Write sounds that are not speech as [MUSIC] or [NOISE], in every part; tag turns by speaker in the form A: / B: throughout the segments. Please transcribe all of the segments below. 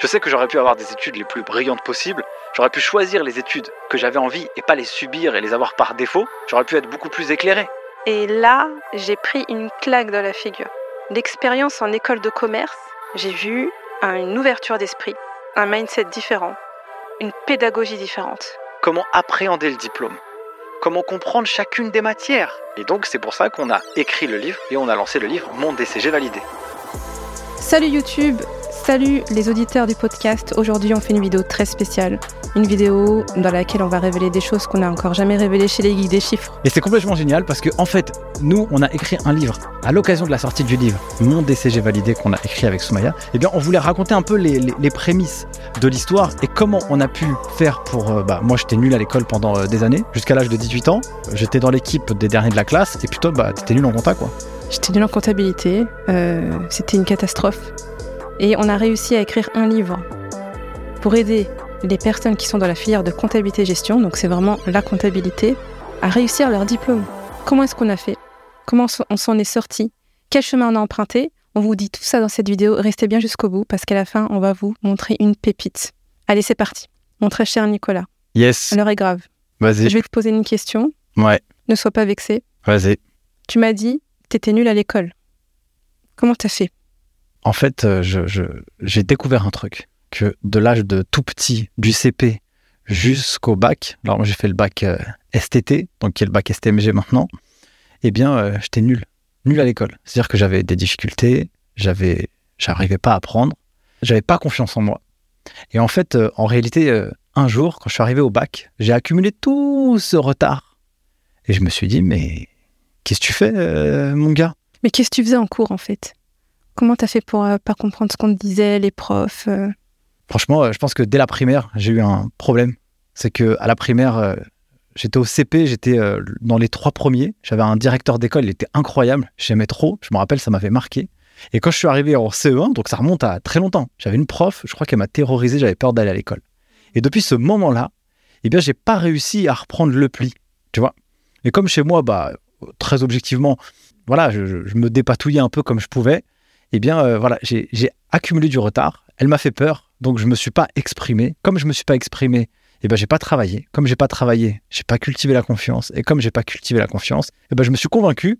A: Je sais que j'aurais pu avoir des études les plus brillantes possibles, j'aurais pu choisir les études que j'avais envie et pas les subir et les avoir par défaut, j'aurais pu être beaucoup plus éclairé.
B: Et là, j'ai pris une claque dans la figure. L'expérience en école de commerce, j'ai vu une ouverture d'esprit, un mindset différent, une pédagogie différente.
A: Comment appréhender le diplôme? Comment comprendre chacune des matières? Et donc c'est pour ça qu'on a écrit le livre et on a lancé le livre Mon DCG validé.
B: Salut YouTube Salut les auditeurs du podcast. Aujourd'hui, on fait une vidéo très spéciale. Une vidéo dans laquelle on va révéler des choses qu'on n'a encore jamais révélées chez les geeks des chiffres.
A: Et c'est complètement génial parce que, en fait, nous, on a écrit un livre à l'occasion de la sortie du livre Mon DCG validé qu'on a écrit avec Soumaya. Eh bien, on voulait raconter un peu les, prémices de l'histoire et comment on a pu faire pour. Euh, bah, moi, j'étais nul à l'école pendant euh, des années, jusqu'à l'âge de 18 ans. J'étais dans l'équipe des derniers de la classe et toi, bah, t'étais nul en compta, quoi.
B: J'étais nul en comptabilité. Euh, c'était une catastrophe. Et on a réussi à écrire un livre pour aider les personnes qui sont dans la filière de comptabilité-gestion, donc c'est vraiment la comptabilité, à réussir leur diplôme. Comment est-ce qu'on a fait? Comment on s'en est sorti? Quel chemin on a emprunté? On vous dit tout ça dans cette vidéo. Restez bien jusqu'au bout parce qu'à la fin, on va vous montrer une pépite. Allez, c'est parti. Mon très cher Nicolas.
A: Yes.
B: L'heure est grave.
A: Vas-y.
B: Je vais te poser une question.
A: Ouais.
B: Ne sois pas vexé.
A: Vas-y.
B: Tu m'as dit, t'étais nul à l'école. Comment t'as fait?
A: En fait, euh, j'ai découvert un truc, que de l'âge de tout petit, du CP jusqu'au bac, alors moi j'ai fait le bac euh, STT, donc qui est le bac STMG maintenant, eh bien, euh, j'étais nul, nul à l'école. C'est-à-dire que j'avais des difficultés, j'avais, j'arrivais pas à apprendre, j'avais pas confiance en moi. Et en fait, en réalité, un jour, quand je suis arrivé au bac, j'ai accumulé tout ce retard. Et je me suis dit, mais qu'est-ce que tu fais, mon gars?
B: Mais qu'est-ce que tu faisais en cours, en fait? Comment t'as fait pour euh, pas comprendre ce qu'on te disait, les profs euh
A: Franchement, euh, je pense que dès la primaire, j'ai eu un problème. C'est que à la primaire, j'étais au CP, j'étais dans les trois premiers. J'avais un directeur d'école, il était incroyable. J'aimais trop. Je me rappelle, ça m'avait marqué. Et quand je suis arrivé en CE1, donc ça remonte à très longtemps, j'avais une prof, je crois qu'elle m'a terrorisé, j'avais peur d'aller à l'école. Et depuis ce moment-là, eh bien, j'ai pas réussi à reprendre le pli, tu vois. Et comme chez moi, bah, très objectivement, voilà, je me dépatouillais un peu comme je pouvais eh bien, euh, voilà, j'ai accumulé du retard. Elle m'a fait peur, donc je ne me suis pas exprimé. Comme je ne me suis pas exprimé, eh ben, j'ai pas travaillé. Comme j'ai pas travaillé, j'ai pas cultivé la confiance. Et comme j'ai pas cultivé la confiance, eh ben, je me suis convaincu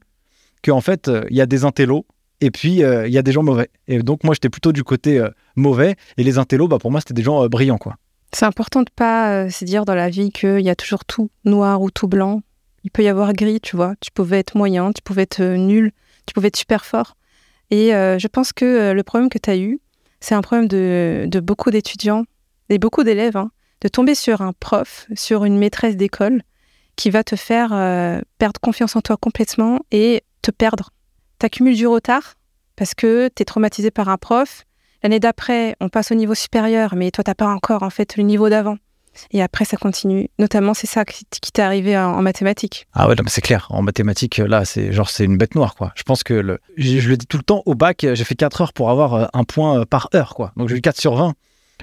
A: qu'en fait, euh, il y a des intellos et puis euh, il y a des gens mauvais. Et donc, moi, j'étais plutôt du côté mauvais. Et les intellos, bah, pour moi, c'était des gens brillants, quoi.
B: C'est important de pas se dire dans la vie qu'il y a toujours tout noir ou tout blanc. Il peut y avoir gris, tu vois. Tu pouvais être moyen, tu pouvais être nul, tu pouvais être super fort. Et euh, je pense que euh, le problème que tu as eu, c'est un problème de, beaucoup d'étudiants et beaucoup d'élèves, hein, de tomber sur un prof, sur une maîtresse d'école qui va te faire euh, perdre confiance en toi complètement et te perdre. Tu accumules du retard parce que tu es traumatisé par un prof. L'année d'après, on passe au niveau supérieur, mais toi, tu n'as pas encore en fait le niveau d'avant. Et après, ça continue. Notamment, c'est ça qui, t'est arrivé en, mathématiques.
A: Ah ouais, c'est clair. En mathématiques, là, c'est genre, c'est une bête noire, quoi. Je pense que, le, je, le dis tout le temps, au bac, j'ai fait 4 heures pour avoir euh, un point euh, par heure, quoi. Donc, j'ai eu 4 sur 20.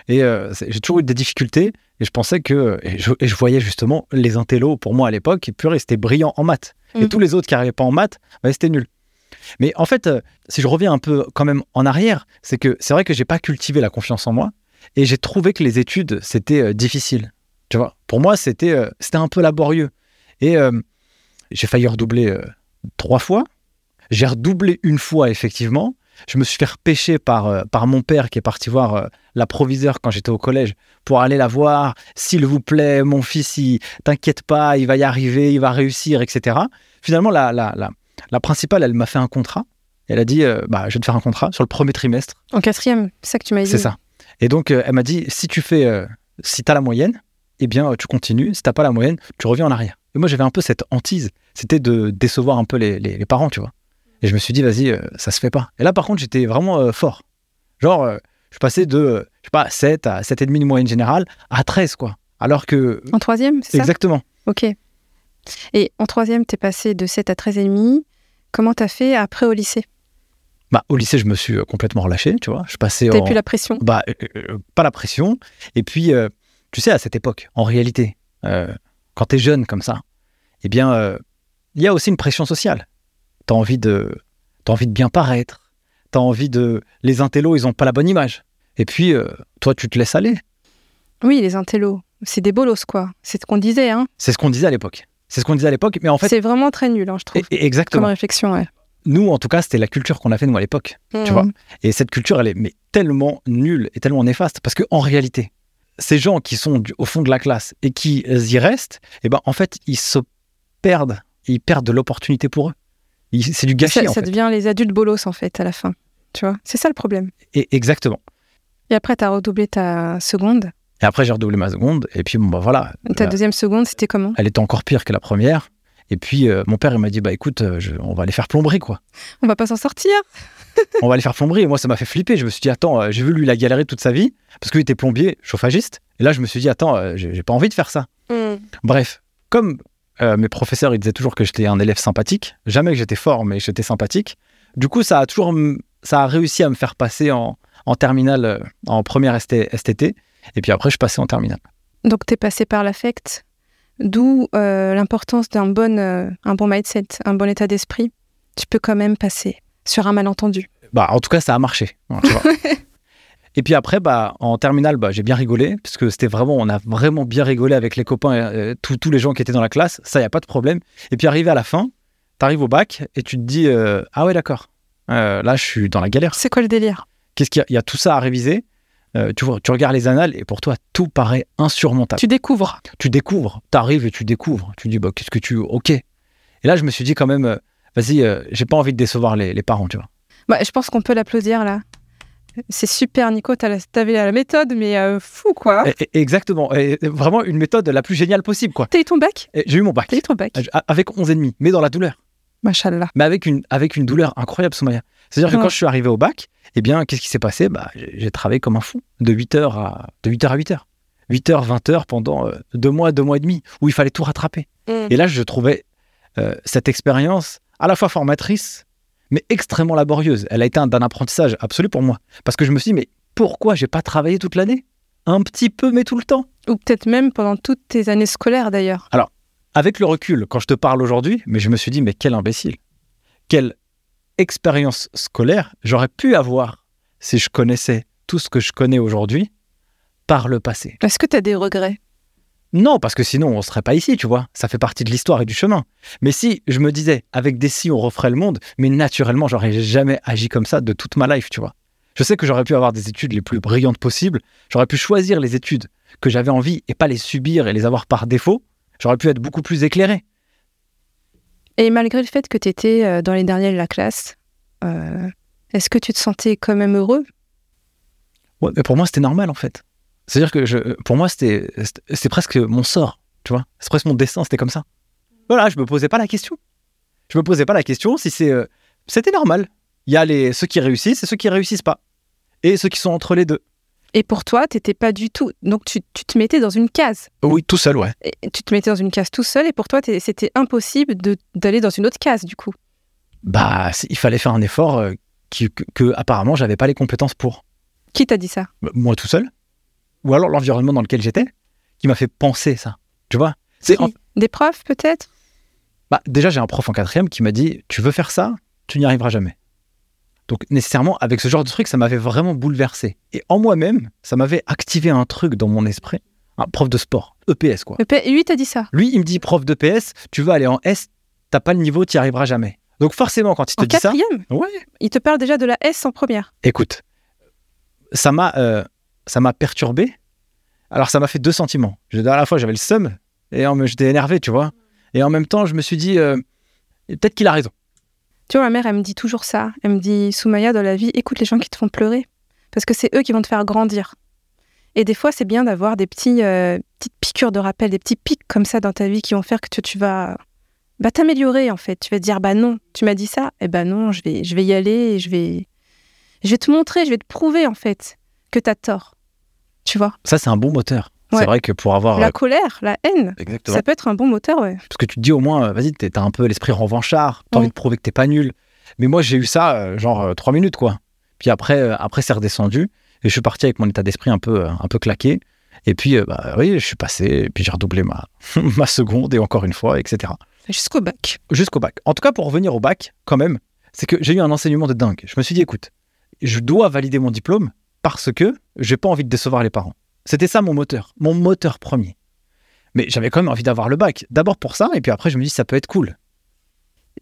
A: Et euh, j'ai toujours eu des difficultés. Et je pensais que. Et je, voyais justement les intellos, pour moi, à l'époque, purée, c'était brillant en maths. Et mhm. tous les autres qui n'arrivaient pas en maths, bah, c'était nul. Mais en fait, si je reviens un peu quand même en arrière, c'est que c'est vrai que j'ai pas cultivé la confiance en moi. Et j'ai trouvé que les études, c'était euh, difficile. Tu vois, pour moi, c'était euh, c'était un peu laborieux. Et euh, j'ai failli redoubler trois fois. J'ai redoublé une fois, effectivement. Je me suis fait repêcher par, par mon père qui est parti voir la proviseure quand j'étais au collège pour aller la voir. S'il vous plaît, mon fils, t'inquiète pas, il va y arriver, il va réussir, etc. Finalement, la, la, la, la principale, elle m'a fait un contrat. Elle a dit, bah, je vais te faire un contrat sur le premier trimestre.
B: En quatrième, c'est ça que tu m'as dit.
A: C'est ça. Et donc, euh, elle m'a dit, si tu fais, euh, si tu as la moyenne, eh bien, tu continues. Si tu pas la moyenne, tu reviens en arrière. Et moi, j'avais un peu cette hantise. C'était de décevoir un peu les, les, parents, tu vois. Et je me suis dit, vas-y, euh, ça se fait pas. Et là, par contre, j'étais vraiment fort. Genre, je passais de, je sais pas, 7 à 7,5 de moyenne générale à 13, quoi. Alors que.
B: En troisième, c'est
A: ça? Exactement.
B: Ok. Et en troisième, tu es passé de 7 à 13,5. Comment tu as fait après au lycée?
A: Bah, au lycée, je me suis euh, complètement relâché, tu vois. Je passais.
B: T'avais plus la pression?
A: Bah, euh, euh, pas la pression. Et puis, tu sais, à cette époque, en réalité, quand tu es jeune comme ça, eh bien, il y a aussi une pression sociale. Tu as envie de, envie de bien paraître. Tu as envie de. Les intellos, ils ont pas la bonne image. Et puis, toi, tu te laisses aller.
B: Oui, les intellos. C'est des bolos, quoi. C'est ce qu'on disait, hein.
A: C'est ce qu'on disait à l'époque. C'est ce qu'on disait à l'époque, mais en fait.
B: C'est vraiment très nul, hein, je trouve.
A: et- exactement.
B: Comme réflexion, ouais.
A: Nous, en tout cas, c'était la culture qu'on a fait, nous, à l'époque. Tu vois
B: Mhm.
A: Et cette culture, elle est mais tellement nulle et tellement néfaste. Parce qu'en réalité, ces gens qui sont du- au fond de la classe et qui euh, y restent, eh ben, en fait, ils se perdent. Ils perdent de l'opportunité pour eux. C'est du gâchis,
B: Ça,
A: en
B: ça
A: fait.
B: devient les adultes bolos, en fait, à la fin. Tu vois C'est ça le problème.
A: Et exactement.
B: Et après, tu as redoublé ta seconde.
A: Et après, j'ai redoublé ma seconde. Et puis, bon, bah voilà.
B: Ta deuxième seconde, c'était comment?
A: Elle était encore pire que la première. Et puis, euh, mon père, il m'a dit, bah écoute, euh, je- on va aller faire plomberie, quoi.
B: On va pas s'en sortir. [LAUGHS]
A: on va aller faire plomberie. Et moi, ça m'a fait flipper. Je me suis dit, attends, euh, j'ai vu lui, il a galéré toute sa vie. Parce qu'il était plombier, chauffagiste. Et là, je me suis dit, attends, euh, j'ai pas envie de faire ça. Bref, comme mes professeurs, ils disaient toujours que j'étais un élève sympathique, jamais que j'étais fort, mais j'étais sympathique. Du coup, ça a toujours, ça a réussi à me faire passer en, en terminale, en première ST STT. Et puis après, je passais en terminale.
B: Donc, tu es passé par l'affect? D'où euh, l'importance d'un bon, euh, un bon mindset, un bon état d'esprit. Tu peux quand même passer sur un malentendu.
A: Bah, en tout cas, ça a marché. hein, tu vois. [LAUGHS] Et puis après, bah, en terminale, bah, j'ai bien rigolé, parce que c'était vraiment, on a vraiment bien rigolé avec les copains, euh, tous tous les gens qui étaient dans la classe, ça, il n'y a pas de problème. Et puis arrivé à la fin, tu arrives au bac et tu te dis, euh, ah ouais, d'accord, là, je suis dans la galère.
B: C'est quoi le délire?
A: Qu'est-ce qu'il y a tout ça à réviser. Euh, tu, vois, tu regardes les annales et pour toi, tout paraît insurmontable.
B: Tu découvres.
A: Tu découvres, tu arrives et tu découvres. Tu dis, bah, qu'est-ce que tu. Ok. Et là, je me suis dit quand même, euh, vas-y, euh, j'ai pas envie de décevoir les, les parents, tu vois.
B: Bah, je pense qu'on peut l'applaudir là. C'est super, Nico. T'avais la méthode, mais euh, fou quoi.
A: Exactement. Et vraiment une méthode la plus géniale possible, quoi.
B: T'as eu ton bac?
A: J'ai eu mon bac.
B: T'as eu ton bac
A: Avec 11 et demi, mais dans la douleur.
B: Machallah.
A: Mais avec une, avec une douleur incroyable, Soumaya. C'est-à-dire que quand je suis arrivé au bac, eh bien, qu'est-ce qui s'est passé? Bah, J'ai travaillé comme un fou, de 8h à, de 8h à 8h. 8h, 20h pendant euh, deux mois, deux mois et demi, où il fallait tout rattraper. Et là, je trouvais euh, cette expérience à la fois formatrice, mais extrêmement laborieuse. Elle a été un- apprentissage absolu pour moi. Parce que je me suis dit, mais pourquoi j'ai pas travaillé toute l'année? Un petit peu, mais tout le temps.
B: Ou peut-être même pendant toutes tes années scolaires d'ailleurs.
A: Avec le recul, quand je te parle aujourd'hui, mais je me suis dit, mais quel imbécile. Quelle expérience scolaire j'aurais pu avoir si je connaissais tout ce que je connais aujourd'hui par le passé.
B: Est-ce que t'as des regrets?
A: Non, parce que sinon, on serait pas ici, tu vois. Ça fait partie de l'histoire et du chemin. Mais si je me disais, avec des si, on referait le monde, mais naturellement, j'aurais jamais agi comme ça de toute ma life, tu vois. Je sais que j'aurais pu avoir des études les plus brillantes possibles. J'aurais pu choisir les études que j'avais envie et pas les subir et les avoir par défaut. J'aurais pu être beaucoup plus éclairé.
B: Et malgré le fait que t'étais euh, dans les derniers de la classe, euh, est-ce que tu te sentais quand même heureux?
A: Ouais, mais pour moi, c'était normal, en fait. C'est-à-dire que pour moi, c'était presque mon sort, tu vois. C'est presque mon destin, c'était comme ça. Voilà, je me posais pas la question. Je me posais pas la question si c'est. euh, c'était normal. Il y a les, ceux qui réussissent et ceux qui réussissent pas. Et ceux qui sont entre les deux.
B: Et pour toi, t'étais pas du tout. Donc tu, tu te mettais dans une case.
A: Oui, tout seul, ouais.
B: Et tu te mettais dans une case tout seul et pour toi, c'était impossible d'aller dans une autre case du coup.
A: Bah, il fallait faire un effort euh, qui- que, que apparemment, j'avais pas les compétences pour.
B: Qui t'a dit ça?
A: Bah, Moi tout seul. Ou alors l'environnement dans lequel j'étais, qui m'a fait penser ça. Tu vois? C'est en-
B: Des profs peut-être?
A: Bah, déjà, j'ai un prof en quatrième qui m'a dit Tu veux faire ça? Tu n'y arriveras jamais. Donc, nécessairement, avec ce genre de truc, ça m'avait vraiment bouleversé. Et en moi-même, ça m'avait activé un truc dans mon esprit. Un prof de sport, EPS, quoi.
B: P- Lui t'a dit ça?
A: Lui, il me dit Prof d'EPS, tu veux aller en S, t'as pas le niveau, tu n'y arriveras jamais. Donc, forcément, quand il te
B: En
A: dit ça.
B: quatrième?
A: Ouais.
B: Il te parle déjà de la S en première.
A: Écoute, ça m'a euh, ça m'a perturbé. Alors, ça m'a fait deux sentiments. Je- À la fois, j'avais le seum et j'étais énervé, tu vois. Et en même temps, je me suis dit euh, Peut-être qu'il a raison.
B: Tu vois, ma mère, elle me dit toujours ça. Elle me dit, Soumaya, dans la vie, écoute les gens qui te font pleurer. Parce que c'est eux qui vont te faire grandir. Et des fois, c'est bien d'avoir des petits, euh, petites piqûres de rappel, des petits pics comme ça dans ta vie qui vont faire que tu, tu vas bah, t'améliorer, en fait. Tu vas te dire, bah non, tu m'as dit ça. Eh ben non, je vais, je vais y aller et je vais, je vais te montrer, je vais te prouver, en fait, que t'as tort. Tu vois?
A: Ça, c'est un bon moteur.
B: Ouais.
A: C'est vrai que pour avoir.
B: La
A: euh,
B: colère, la haine,
A: Exactement.
B: ça peut être un bon moteur, ouais.
A: Parce que tu te dis au moins, euh, vas-y, t'as un peu l'esprit revanchard, t'as envie de prouver que t'es pas nul. Mais moi, j'ai eu ça, euh, genre, trois minutes, quoi. Puis après, après c'est redescendu. Et je suis parti avec mon état d'esprit un peu, un peu claqué. Et puis, bah oui, je suis passé. Et puis, j'ai redoublé ma, [LAUGHS] ma seconde, et encore une fois, etc.
B: Jusqu'au bac.
A: Jusqu'au bac. En tout cas, pour revenir au bac, quand même, c'est que j'ai eu un enseignement de dingue. Je me suis dit, écoute, je dois valider mon diplôme parce que j'ai pas envie de décevoir les parents. C'était ça mon moteur, mon moteur premier. Mais j'avais quand même envie d'avoir le bac. D'abord pour ça, et puis après je me dis ça peut être cool.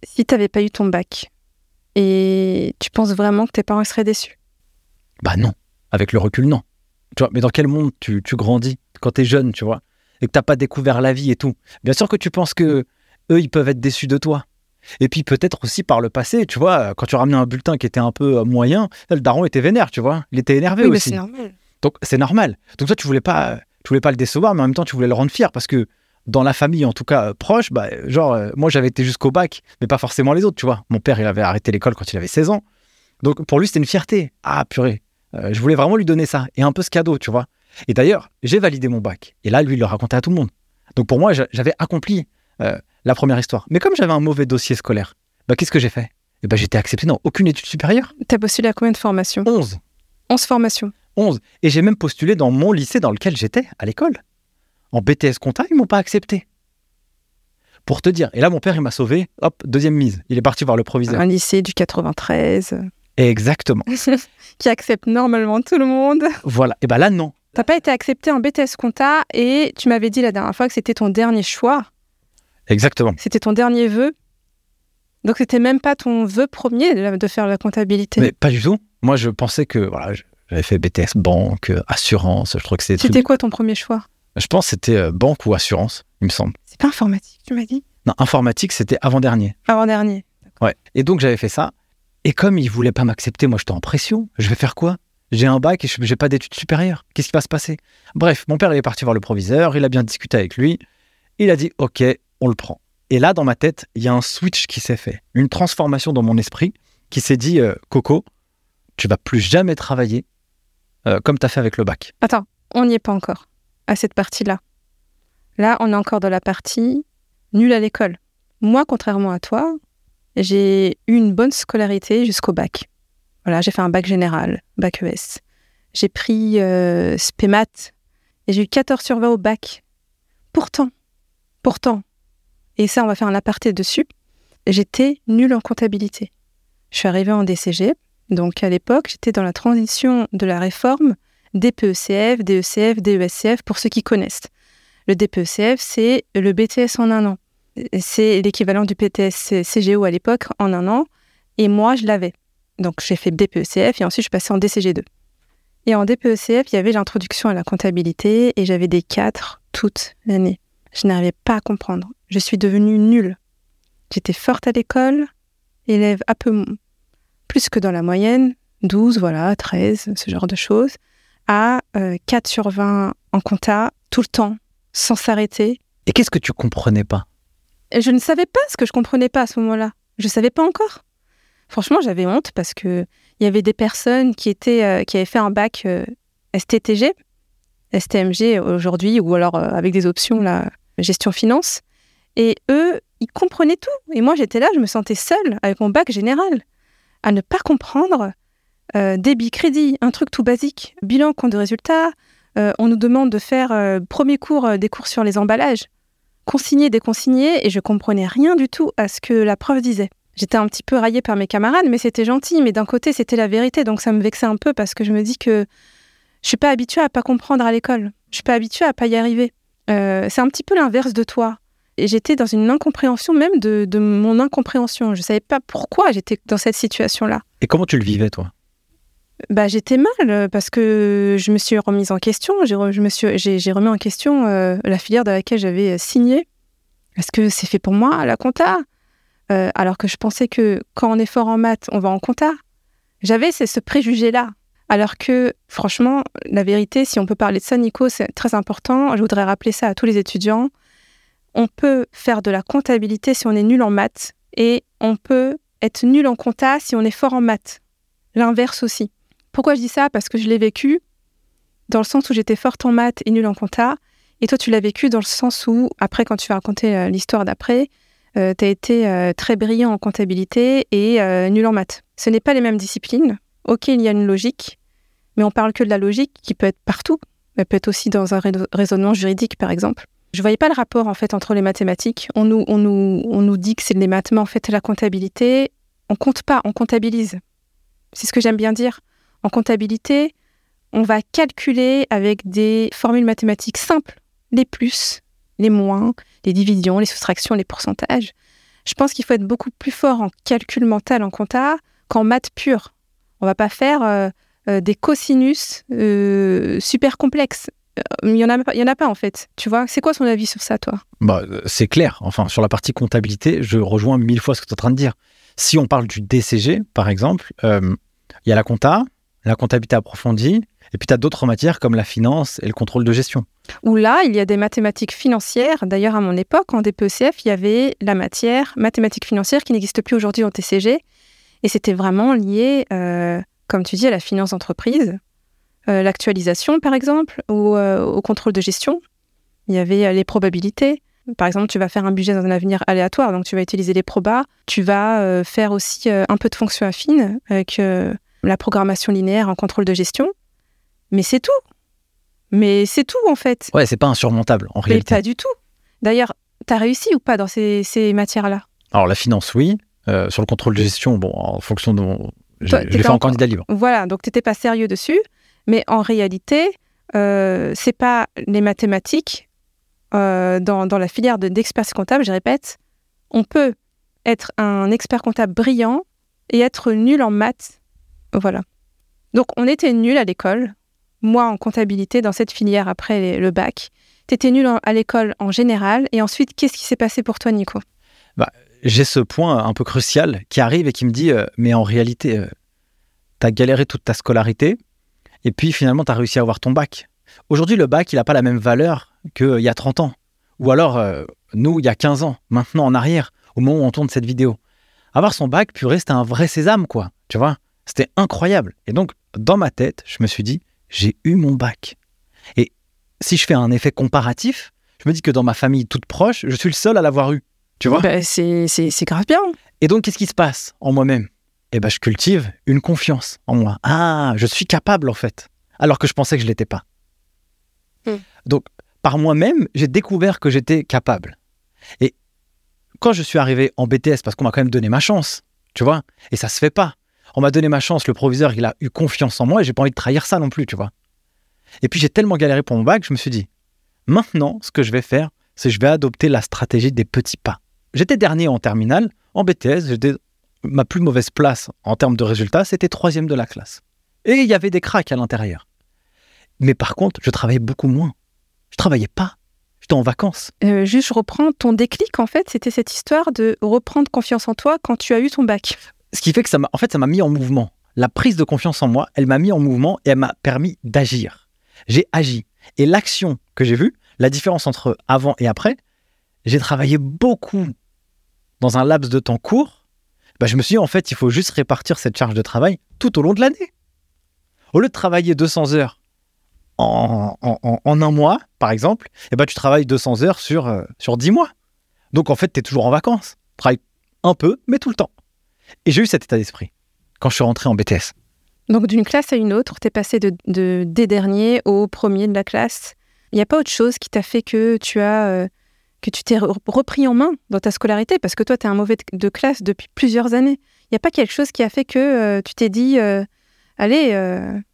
B: Si t'avais pas eu ton bac, et tu penses vraiment que tes parents seraient déçus?
A: Bah non, avec le recul non. Tu vois, mais dans quel monde tu, tu grandis quand t'es jeune, tu vois, et que t'as pas découvert la vie et tout? Bien sûr que tu penses que eux ils peuvent être déçus de toi. Et puis peut-être aussi par le passé, tu vois, quand tu ramenais un bulletin qui était un peu moyen, le daron était vénère, tu vois. Il était énervé
B: Oui, mais
A: aussi.
B: c'est normal.
A: Donc c'est normal. Donc toi tu voulais pas, tu voulais pas le décevoir, mais en même temps tu voulais le rendre fier parce que dans la famille, en tout cas euh, proche, bah, genre euh, moi j'avais été jusqu'au bac, mais pas forcément les autres, tu vois. Mon père il avait arrêté l'école quand il avait 16 ans, donc pour lui c'était une fierté. Ah purée, Euh, je voulais vraiment lui donner ça et un peu ce cadeau, tu vois. Et d'ailleurs j'ai validé mon bac et là lui il le racontait à tout le monde. Donc pour moi j'a- j'avais accompli euh, la première histoire. Mais comme j'avais un mauvais dossier scolaire, bah qu'est-ce que j'ai fait? Et bah j'étais accepté dans aucune étude supérieure.
B: T'as postulé à combien de formations?
A: 11.
B: 11 formations.
A: 11. Et j'ai même postulé dans mon lycée dans lequel j'étais, à l'école. En BTS compta, ils m'ont pas accepté. Pour te dire. Et là, mon père, il m'a sauvé. Hop, deuxième mise. Il est parti voir le proviseur.
B: Un lycée du 93
A: Exactement. [LAUGHS]
B: qui accepte normalement tout le monde.
A: Voilà. Et ben là, non.
B: T'as pas été accepté en BTS compta et tu m'avais dit la dernière fois que c'était ton dernier choix,
A: Exactement.
B: c'était ton dernier vœu. Donc c'était même pas ton vœu premier de, faire la comptabilité.
A: Mais pas du tout. Moi, je pensais que voilà, j'avais fait BTS banque, euh, assurance. Je trouve que trucs-
B: C'était quoi ton premier choix?
A: Je pense que c'était euh, banque ou assurance, il me semble.
B: C'est pas informatique, tu m'as dit?
A: Non, informatique, c'était avant-dernier.
B: Avant-dernier.
A: Ouais. Et donc j'avais fait ça. Et comme il voulait pas m'accepter, moi j'étais en pression. Je vais faire quoi? J'ai un bac et je- j'ai pas d'études supérieures. Qu'est-ce qui va se passer? Bref, mon père il est parti voir le proviseur, il a bien discuté avec lui. Il a dit OK, on le prend. Et là, dans ma tête, il y a un switch qui s'est fait, une transformation dans mon esprit qui s'est dit euh, Coco, tu vas plus jamais travailler euh, comme tu as fait avec le bac.
B: Attends, on n'y est pas encore à cette partie-là. Là, on est encore dans la partie nulle à l'école. Moi, contrairement à toi, j'ai eu une bonne scolarité jusqu'au bac. Voilà, j'ai fait un bac général, bac ES. J'ai pris euh, spémat et j'ai eu 14 sur 20 au bac. Pourtant, pourtant, et ça, on va faire un aparté dessus, j'étais nulle en comptabilité. Je suis arrivée en DCG, donc à l'époque, j'étais dans la transition de la réforme DPECF, DECF, DESCF, pour ceux qui connaissent. Le DPECF, c'est le BTS en un an. C'est l'équivalent du PTS CGO à l'époque en un an. Et moi, je l'avais. Donc, j'ai fait DPECF et ensuite, je passée en DCG2. Et en DPECF, il y avait l'introduction à la comptabilité et j'avais des 4 toute l'année. Je n'arrivais pas à comprendre. Je suis devenue nulle. J'étais forte à l'école, élève un peu plus que dans la moyenne, 12, voilà, 13, ce genre de choses, à euh, 4 sur 20 en compta, tout le temps, sans s'arrêter.
A: Et qu'est-ce que tu comprenais pas?
B: Je ne savais pas ce que je comprenais pas à ce moment-là. Je savais pas encore. Franchement, j'avais honte parce que il y avait des personnes qui étaient euh, qui avaient fait un bac euh, STTG, STMG aujourd'hui ou alors euh, avec des options là gestion finance et eux, ils comprenaient tout et moi j'étais là, je me sentais seule avec mon bac général à ne pas comprendre euh, débit crédit, un truc tout basique, bilan compte de résultats, euh, on nous demande de faire euh, premier cours des cours sur les emballages consigné, déconsigné, et je comprenais rien du tout à ce que la prof disait. J'étais un petit peu raillée par mes camarades, mais c'était gentil, mais d'un côté, c'était la vérité, donc ça me vexait un peu parce que je me dis que je suis pas habituée à pas comprendre à l'école. Je suis pas habituée à pas y arriver. C'est un petit peu l'inverse de toi. Et j'étais dans une incompréhension même de, de mon incompréhension. Je savais pas pourquoi j'étais dans cette situation-là.
A: Et comment tu le vivais, toi?
B: Bah, j'étais mal euh, parce que je me suis remise en question. J'ai re- je me suis, j'ai, j'ai remis en question euh, la filière dans laquelle j'avais euh, signé. Est-ce que c'est fait pour moi, la compta? Euh, Alors que je pensais que quand on est fort en maths, on va en compta. J'avais ce préjugé-là. Alors que, franchement, la vérité, si on peut parler de ça, Nico, c'est très important. Je voudrais rappeler ça à tous les étudiants. On peut faire de la comptabilité si on est nul en maths et on peut être nul en compta si on est fort en maths. L'inverse aussi. Pourquoi je dis ça? Parce que je l'ai vécu dans le sens où j'étais forte en maths et nulle en compta. Et toi, tu l'as vécu dans le sens où, après, quand tu vas raconter euh, l'histoire d'après, tu as été euh, très brillant en comptabilité et euh, nul en maths. Ce n'est pas les mêmes disciplines. Ok, il y a une logique, mais on parle que de la logique qui peut être partout. Elle peut être aussi dans un rais- raisonnement juridique, par exemple. Je voyais pas le rapport en fait entre les mathématiques. On nous, on nous, on nous dit que c'est les maths, mais en fait la comptabilité, on compte pas, on comptabilise. C'est ce que j'aime bien dire. En comptabilité, on va calculer avec des formules mathématiques simples, les plus, les moins, les divisions, les soustractions, les pourcentages. Je pense qu'il faut être beaucoup plus fort en calcul mental en compta qu'en maths pure. On va pas faire euh, euh, des cosinus euh, super complexes. Il n'y en, a, y en a pas en fait. Tu vois, c'est quoi son avis sur ça, toi?
A: Bah, C'est clair. Enfin, sur la partie comptabilité, je rejoins mille fois ce que tu es en train de dire. Si on parle du DCG, par exemple, il y a la compta, la comptabilité approfondie, et puis tu as d'autres matières comme la finance et le contrôle de gestion.
B: Où là, il y a des mathématiques financières. D'ailleurs, à mon époque, en DPECF, il y avait la matière mathématiques financières qui n'existe plus aujourd'hui en TCG. Et c'était vraiment lié, euh, comme tu dis, à la finance d'entreprise, euh, l'actualisation, par exemple, ou euh, au contrôle de gestion. Il y avait les probabilités. Par exemple, tu vas faire un budget dans un avenir aléatoire, donc tu vas utiliser les probas. Tu vas faire aussi un peu de fonction affine avec la programmation linéaire en contrôle de gestion. Mais c'est tout. Mais c'est tout, en fait.
A: Ouais, c'est pas insurmontable, en réalité.
B: Mais pas du tout. D'ailleurs, tu as réussi ou pas dans ces, matières-là?
A: Alors, la finance, oui. Euh, sur le contrôle de gestion, bon, en fonction de mon. Je l'ai fait en candidat libre.
B: Voilà, donc tu n'étais pas sérieux dessus. Mais en réalité, euh, c'est pas les mathématiques. Euh, dans, dans, la filière d'expert comptable, je répète, on peut être un expert comptable brillant et être nul en maths. Voilà. Donc, on était nul à l'école, moi en comptabilité dans cette filière après le bac. Tu étais nul à l'école en général. Et ensuite, qu'est-ce qui s'est passé pour toi, Nico?
A: Bah, J'ai ce point un peu crucial qui arrive et qui me dit euh, Mais en réalité, euh, tu as galéré toute ta scolarité. Et puis finalement, tu as réussi à avoir ton bac. Aujourd'hui, le bac, il n'a pas la même valeur qu'il euh, y a 30 ans. Ou alors, nous, il y a 15 ans, maintenant en arrière, au moment où on tourne cette vidéo. Avoir son bac, purée, c'était un vrai sésame, quoi. Tu vois? C'était incroyable. Et donc, dans ma tête, je me suis dit j'ai eu mon bac. Et si je fais un effet comparatif, je me dis que dans ma famille toute proche, je suis le seul à l'avoir eu. Tu vois?
B: Bah, C'est grave bien.
A: Et donc, qu'est-ce qui se passe en moi-même? Eh ben, je cultive une confiance en moi. Ah, je suis capable en fait. Alors que je pensais que je l'étais pas. Hmm. Donc, par moi-même, j'ai découvert que j'étais capable. Et quand je suis arrivé en BTS, parce qu'on m'a quand même donné ma chance, tu vois, et ça se fait pas on m'a donné ma chance, le proviseur, il a eu confiance en moi et j'ai pas envie de trahir ça non plus, tu vois. Et puis j'ai tellement galéré pour mon bac, je me suis dit, maintenant, ce que je vais faire, c'est je vais adopter la stratégie des petits pas. J'étais dernier en terminale, en BTS, j'étais ma plus mauvaise place en termes de résultats, c'était troisième de la classe. Et il y avait des cracks à l'intérieur. Mais par contre, je travaillais beaucoup moins. Je travaillais pas. J'étais en vacances.
B: Euh, juste, je reprends ton déclic, en fait, c'était cette histoire de reprendre confiance en toi quand tu as eu ton bac.
A: Ce qui fait que ça m'a, en fait, ça m'a mis en mouvement. La prise de confiance en moi, elle m'a mis en mouvement et elle m'a permis d'agir. J'ai agi. Et l'action que j'ai vue, la différence entre avant et après, j'ai travaillé beaucoup dans un laps de temps court. Bah, je me suis dit, en fait, il faut juste répartir cette charge de travail tout au long de l'année. Au lieu de travailler 200 heures en, un mois, par exemple, eh ben, tu travailles 200 heures sur, euh, sur 10 mois. Donc, en fait, tu es toujours en vacances. Tu travailles un peu, mais tout le temps. Et j'ai eu cet état d'esprit quand je suis rentré en BTS.
B: Donc d'une classe à une autre, tu es passé de, des derniers au premier de la classe. Il n'y a pas autre chose qui t'a fait que tu as euh, que tu t'es repris en main dans ta scolarité parce que toi tu es un mauvais de classe depuis plusieurs années. Il n'y a pas quelque chose qui a fait que euh, tu t'es dit euh, allez,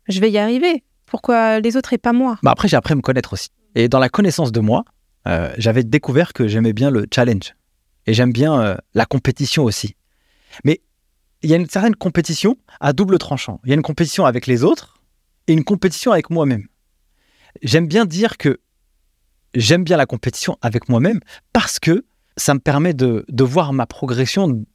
B: je vais y arriver. Pourquoi les autres et pas moi?
A: Bah Après, j'ai appris à me connaître aussi. Et dans la connaissance de moi, j'avais découvert que j'aimais bien le challenge. Et j'aime bien la compétition aussi. Mais il y a une certaine compétition à double tranchant. Il y a une compétition avec les autres et une compétition avec moi-même. J'aime bien dire que j'aime bien la compétition avec moi-même parce que ça me permet de, voir ma progression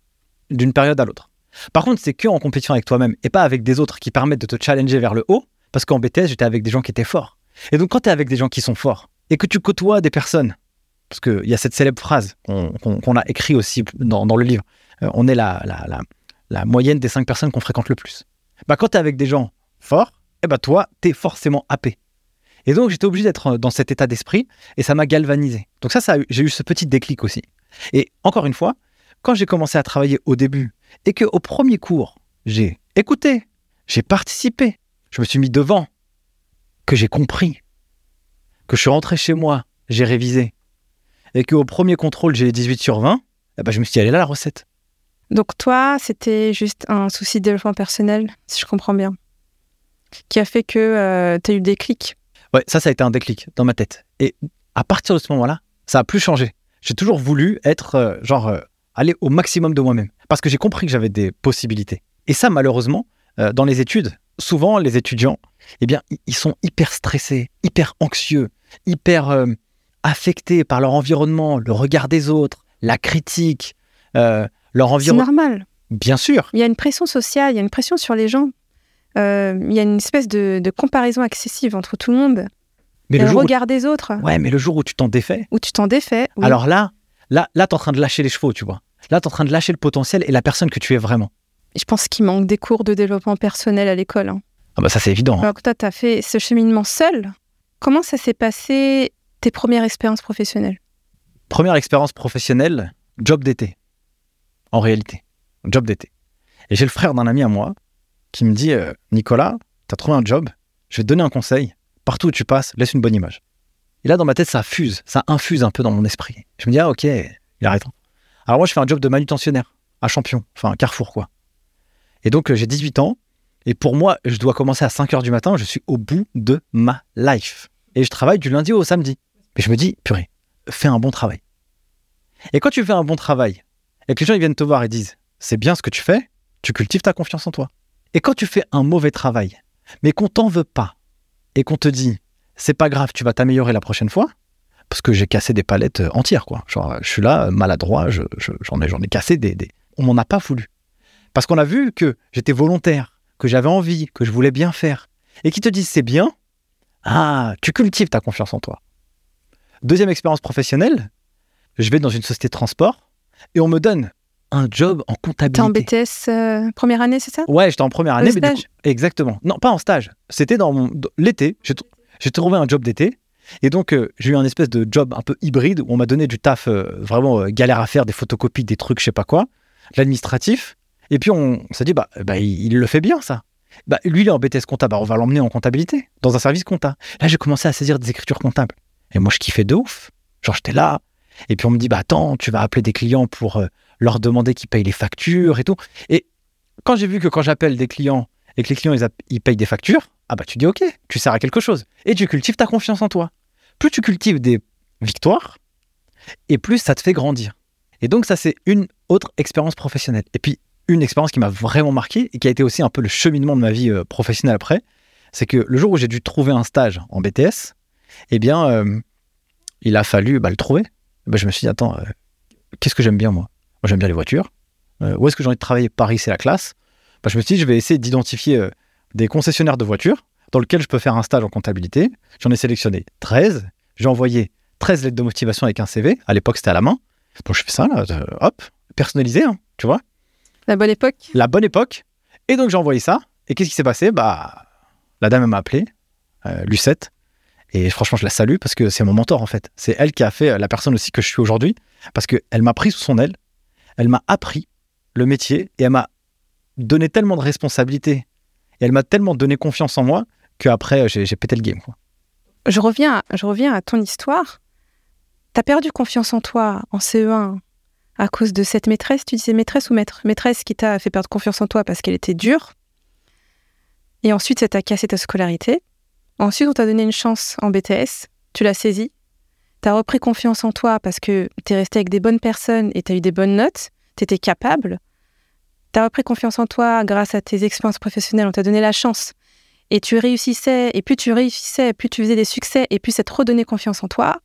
A: d'une période à l'autre. Par contre, c'est que en compétition avec toi-même et pas avec des autres qui permettent de te challenger vers le haut, parce qu'en BTS, j'étais avec des gens qui étaient forts. Et donc, quand tu es avec des gens qui sont forts et que tu côtoies des personnes, parce qu'il y a cette célèbre phrase qu'on a écrit aussi dans, le livre, euh, on est la, la, moyenne des cinq personnes qu'on fréquente le plus. Bah, quand tu es avec des gens forts, eh bah, toi, tu es forcément happé. Et donc, j'étais obligé d'être euh, dans cet état d'esprit et ça m'a galvanisé. Donc, ça, j'ai eu ce petit déclic aussi. Et encore une fois, quand j'ai commencé à travailler au début et qu'au premier cours, j'ai écouté, j'ai participé, je me suis mis devant, que j'ai compris, que je suis rentré chez moi, j'ai révisé, et qu'au premier contrôle, j'ai 18 sur 20, eh ben, je me suis dit, elle est là la recette.
B: Donc toi, c'était juste un souci de développement personnel, si je comprends bien. qui a fait que tu as eu des clics
A: Ouais, ça, ça a été un déclic dans ma tête. Et à partir de ce moment-là, ça a plus changé. J'ai toujours voulu être, genre, aller au maximum de moi-même. Parce que j'ai compris que j'avais des possibilités. Et ça, malheureusement, dans les études, souvent, les étudiants, eh bien, ils sont hyper stressés, hyper anxieux, hyper affectés par leur environnement, le regard des autres, la critique, euh, leur environnement.
B: C'est normal.
A: Bien sûr.
B: Il y a une pression sociale, il y a une pression sur les gens. Euh, il y a une espèce de, comparaison excessive entre tout le monde. Mais le, regard des autres.
A: Ouais, mais le jour où tu t'en défais.
B: Où tu t'en défais.
A: Alors là, là, là, es en train de lâcher les chevaux, tu vois. Là, tu es en train de lâcher le potentiel et la personne que tu es vraiment.
B: Je pense qu'il manque des cours de développement personnel à l'école. Hein.
A: Ah bah ça, c'est évident. Hein.
B: Alors que toi, tu as fait ce cheminement seul. Comment ça s'est passé tes premières expériences professionnelles?
A: Première expérience professionnelle, job d'été. En réalité, job d'été. Et j'ai le frère d'un ami à moi qui me dit euh, Nicolas, tu as trouvé un job, je vais te donner un conseil. Partout où tu passes, laisse une bonne image. Et là, dans ma tête, ça fuse, ça infuse un peu dans mon esprit. Je me dis Ah, ok, il arrête. Alors, moi, je fais un job de manutentionnaire à Champion, enfin, Carrefour, quoi. Et donc, euh, j'ai 18 ans. Et pour moi, je dois commencer à 5 heures du matin. Je suis au bout de ma life. Et je travaille du lundi au samedi. Mais je me dis, purée, fais un bon travail. Et quand tu fais un bon travail, et que les gens ils viennent te voir et disent, c'est bien ce que tu fais, tu cultives ta confiance en toi. Et quand tu fais un mauvais travail, mais qu'on t'en veut pas, et qu'on te dit, c'est pas grave, tu vas t'améliorer la prochaine fois, parce que j'ai cassé des palettes euh, entières, quoi. Genre, je suis là, maladroit, j'en ai, ai cassé des, des... On m'en a pas voulu. Parce qu'on a vu que j'étais volontaire, que j'avais envie, que je voulais bien faire. Et qui te disent c'est bien, ah, tu cultives ta confiance en toi. Deuxième expérience professionnelle, je vais dans une société de transport et on me donne un job en comptabilité.
B: T'es en BTS euh, première année, c'est ça?
A: Ouais, j'étais en première année. mais stage? Exactement. Non, pas en stage. C'était dans l'été. J'ai trouvé un job d'été. Et donc, euh, j'ai eu un espèce de job un peu hybride où on m'a donné du taf euh, vraiment galère à faire, des photocopies, des trucs, je sais pas quoi, l'administratif. Et puis, on, s'est dit, bah, bah il, le fait bien, ça. Bah, lui, il est en BTS comptable, bah, on va l'emmener en comptabilité, dans un service comptable. Là, j'ai commencé à saisir des écritures comptables. Et moi, je kiffais de ouf. Genre, j'étais là. Et puis, on me dit, bah attends, tu vas appeler des clients pour leur demander qu'ils payent les factures et tout. Et quand j'ai vu que quand j'appelle des clients et que les clients, ils, payent des factures, ah bah tu dis, ok, tu sers à quelque chose. Et tu cultives ta confiance en toi. Plus tu cultives des victoires, et plus ça te fait grandir. Et donc, ça, c'est une autre expérience professionnelle. Et puis, une expérience qui m'a vraiment marqué et qui a été aussi un peu le cheminement de ma vie euh, professionnelle après, c'est que le jour où j'ai dû trouver un stage en BTS, eh bien, euh, il a fallu bah, le trouver. Bah, je me suis dit, attends, euh, qu'est-ce que j'aime bien moi? Moi, j'aime bien les voitures. Euh, où est-ce que j'ai envie de travailler? Paris, c'est la classe. Bah, je me suis dit, je vais essayer d'identifier des concessionnaires de voitures dans lesquels je peux faire un stage en comptabilité. J'en ai sélectionné 13. J'ai envoyé 13 lettres de motivation avec un CV. À l'époque, c'était à la main. Donc, je fais ça, là, hop, personnalisé, hein, tu vois.
B: La bonne époque.
A: La bonne époque. Et donc, j'ai envoyé ça. Et qu'est-ce qui s'est passé? Bah, la dame m'a appelé, Lucette, et franchement, je la salue parce que c'est mon mentor en fait. C'est elle qui a fait la personne aussi que je suis aujourd'hui parce qu'elle m'a pris sous son aile, elle m'a appris le métier et elle m'a donné tellement de responsabilités et elle m'a tellement donné confiance en moi qu'après j'ai pété le game.
B: Je, reviens, je reviens à ton histoire. Tu as perdu confiance en toi en CE1 à cause de cette maîtresse, tu disais maîtresse ou maître Maîtresse qui t'a fait perdre confiance en toi parce qu'elle était dure. Et ensuite, ça t'a cassé ta scolarité. Ensuite, on t'a donné une chance en BTS, tu l'as saisie, tu as repris confiance en toi parce que tu es resté avec des bonnes personnes et tu as eu des bonnes notes, tu étais capable. Tu as repris confiance en toi grâce à tes expériences professionnelles, on t'a donné la chance. Et tu réussissais, et plus tu réussissais, plus tu faisais des succès, et plus ça te redonnait confiance en toi.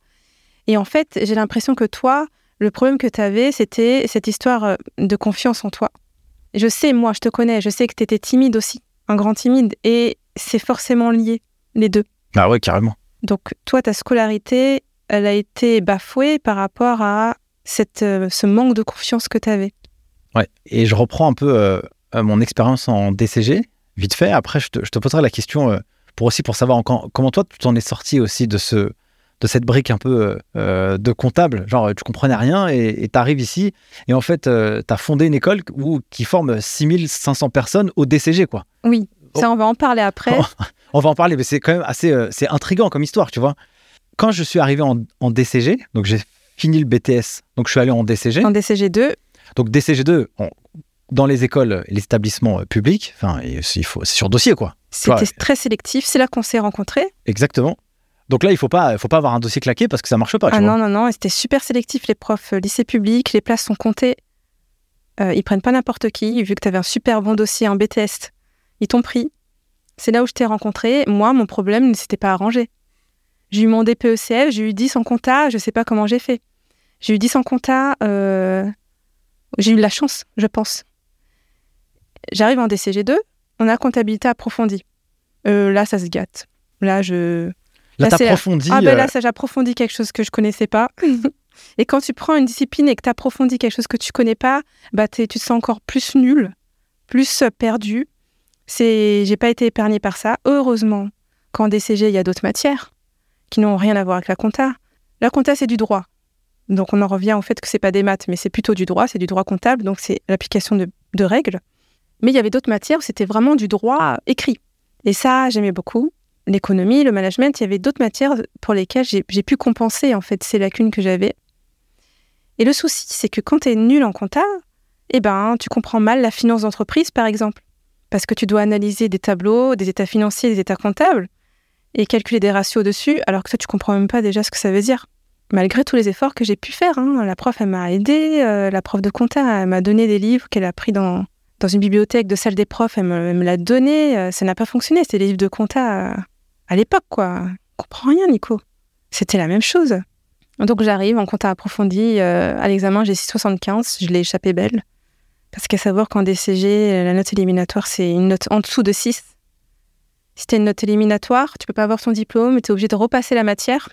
B: Et en fait, j'ai l'impression que toi, le problème que tu avais, c'était cette histoire euh, de confiance en toi. Je sais, moi, je te connais, je sais que tu étais timide aussi, un grand timide, et c'est forcément lié les deux.
A: Ah ouais, carrément.
B: Donc toi, ta scolarité, elle a été bafouée par rapport à cette, euh, ce manque de confiance que tu avais.
A: Ouais, et je reprends un peu euh, euh, mon expérience en DCG, vite fait. Après, je te, poserai la question pour aussi pour savoir comment toi, tu t'en es sorti aussi de, ce, de cette brique un peu de comptable. Genre, tu comprenais rien et tu arrives ici et en fait, tu as fondé une école où, qui forme 6500 personnes au DCG, quoi.
B: Oui, ça, on va en parler après. [LAUGHS]
A: on va en parler, mais c'est quand même assez c'est intriguant comme histoire, tu vois. Quand je suis arrivé en, DCG, donc j'ai fini le BTS, donc je suis allé en DCG.
B: En DCG 2.
A: Donc DCG 2, dans les écoles les établissements euh, publics, enfin, il faut, c'est sur dossier, quoi.
B: C'était très sélectif. C'est là qu'on s'est rencontrés.
A: Exactement. Donc là, il faut pas, faut pas avoir un dossier claqué parce que ça marche pas.
B: ah non, non, non. C'était super sélectif, les profs. Lycée public, les places sont comptées. Euh, ils prennent pas n'importe qui. Vu que tu avais un super bon dossier en BTS, ils t'ont pris. C'est là où je t'ai rencontré. Moi, mon problème ne s'était pas arrangé. J'ai eu mon DPECF, j'ai eu 10 en compta, je sais pas comment j'ai fait. J'ai eu 10 en compta, euh, j'ai eu de la chance, je pense. J'arrive en DCG2, on a comptabilité approfondie. Euh, là, ça se gâte. Là, je.
A: Là, t'approfondis.
B: Ah, ben là, ça, j'approfondis quelque chose que je connaissais pas. [LAUGHS] et quand tu prends une discipline et que tu approfondis quelque chose que tu connais pas, bah, tu te sens encore plus nul, plus perdu. C'est, j'ai pas été épargnée par ça. Heureusement qu'en DCG, il y a d'autres matières qui n'ont rien à voir avec la compta. La compta, c'est du droit. Donc on en revient au fait que c'est pas des maths, mais c'est plutôt du droit, c'est du droit comptable, donc c'est l'application de, règles. Mais il y avait d'autres matières où c'était vraiment du droit écrit. Et ça, j'aimais beaucoup. L'économie, le management, il y avait d'autres matières pour lesquelles j'ai pu compenser en fait ces lacunes que j'avais. Et le souci, c'est que quand tu es nul en compta, eh ben, tu comprends mal la finance d'entreprise, par exemple. Parce que tu dois analyser des tableaux, des états financiers, des états comptables, et calculer des ratios dessus, alors que toi, tu comprends même pas déjà ce que ça veut dire. Malgré tous les efforts que j'ai pu faire, hein. la prof, elle m'a aidé, euh, la prof de compta, elle m'a donné des livres qu'elle a pris dans, dans une bibliothèque de salle des profs, elle me, l'a donné, euh, ça n'a pas fonctionné, c'était des livres de compta euh, à l'époque, quoi. On comprend rien, Nico. C'était la même chose. Donc j'arrive en compta approfondi, à l'examen, j'ai 6,75, je l'ai échappé belle. Parce qu'à savoir qu'en DCG, la note éliminatoire, c'est une note en dessous de 6. Si tu as une note éliminatoire, tu peux pas avoir ton diplôme, tu es obligé de repasser la matière,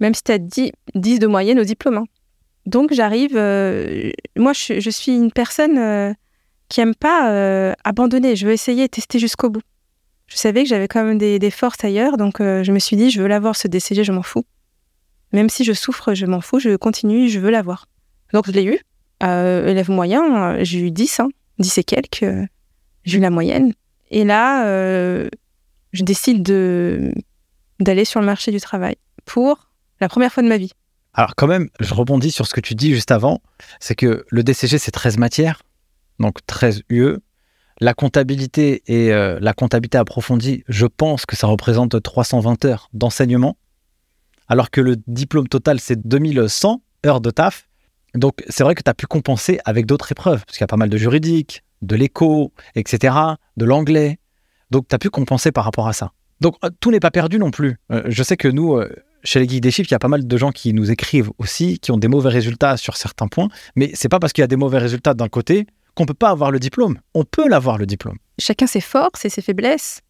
B: même si tu as 10, de moyenne au diplôme. Hein. Donc j'arrive, euh, moi je, suis une personne euh, qui aime pas euh, abandonner, je veux essayer tester jusqu'au bout. Je savais que j'avais quand même des, forces ailleurs, donc je me suis dit, je veux l'avoir ce DCG, je m'en fous. Même si je souffre, je m'en fous, je continue, je veux l'avoir. Donc je l'ai eu. élève moyen, j'ai eu 10, hein, 10 et quelques, j'ai eu la moyenne. Et là, je décide de d'aller sur le marché du travail pour la première fois de ma vie.
A: Alors quand même, je rebondis sur ce que tu dis juste avant, c'est que le DCG, c'est 13 matières, donc 13 UE. La comptabilité et euh, la comptabilité approfondie, je pense que ça représente 320 heures d'enseignement, alors que le diplôme total, c'est 2100 heures de taf. Donc c'est vrai que tu as pu compenser avec d'autres épreuves, parce qu'il y a pas mal de juridique, de l'éco, etc., de l'anglais, donc, tu as pu compenser par rapport à ça. Donc, euh, tout n'est pas perdu non plus. Euh, je sais que nous, euh, chez les Geeks des Chiffres, il y a pas mal de gens qui nous écrivent aussi, qui ont des mauvais résultats sur certains points. Mais c'est pas parce qu'il y a des mauvais résultats d'un côté qu'on peut pas avoir le diplôme. On peut l'avoir, le diplôme.
B: Chacun ses forces et ses faiblesses.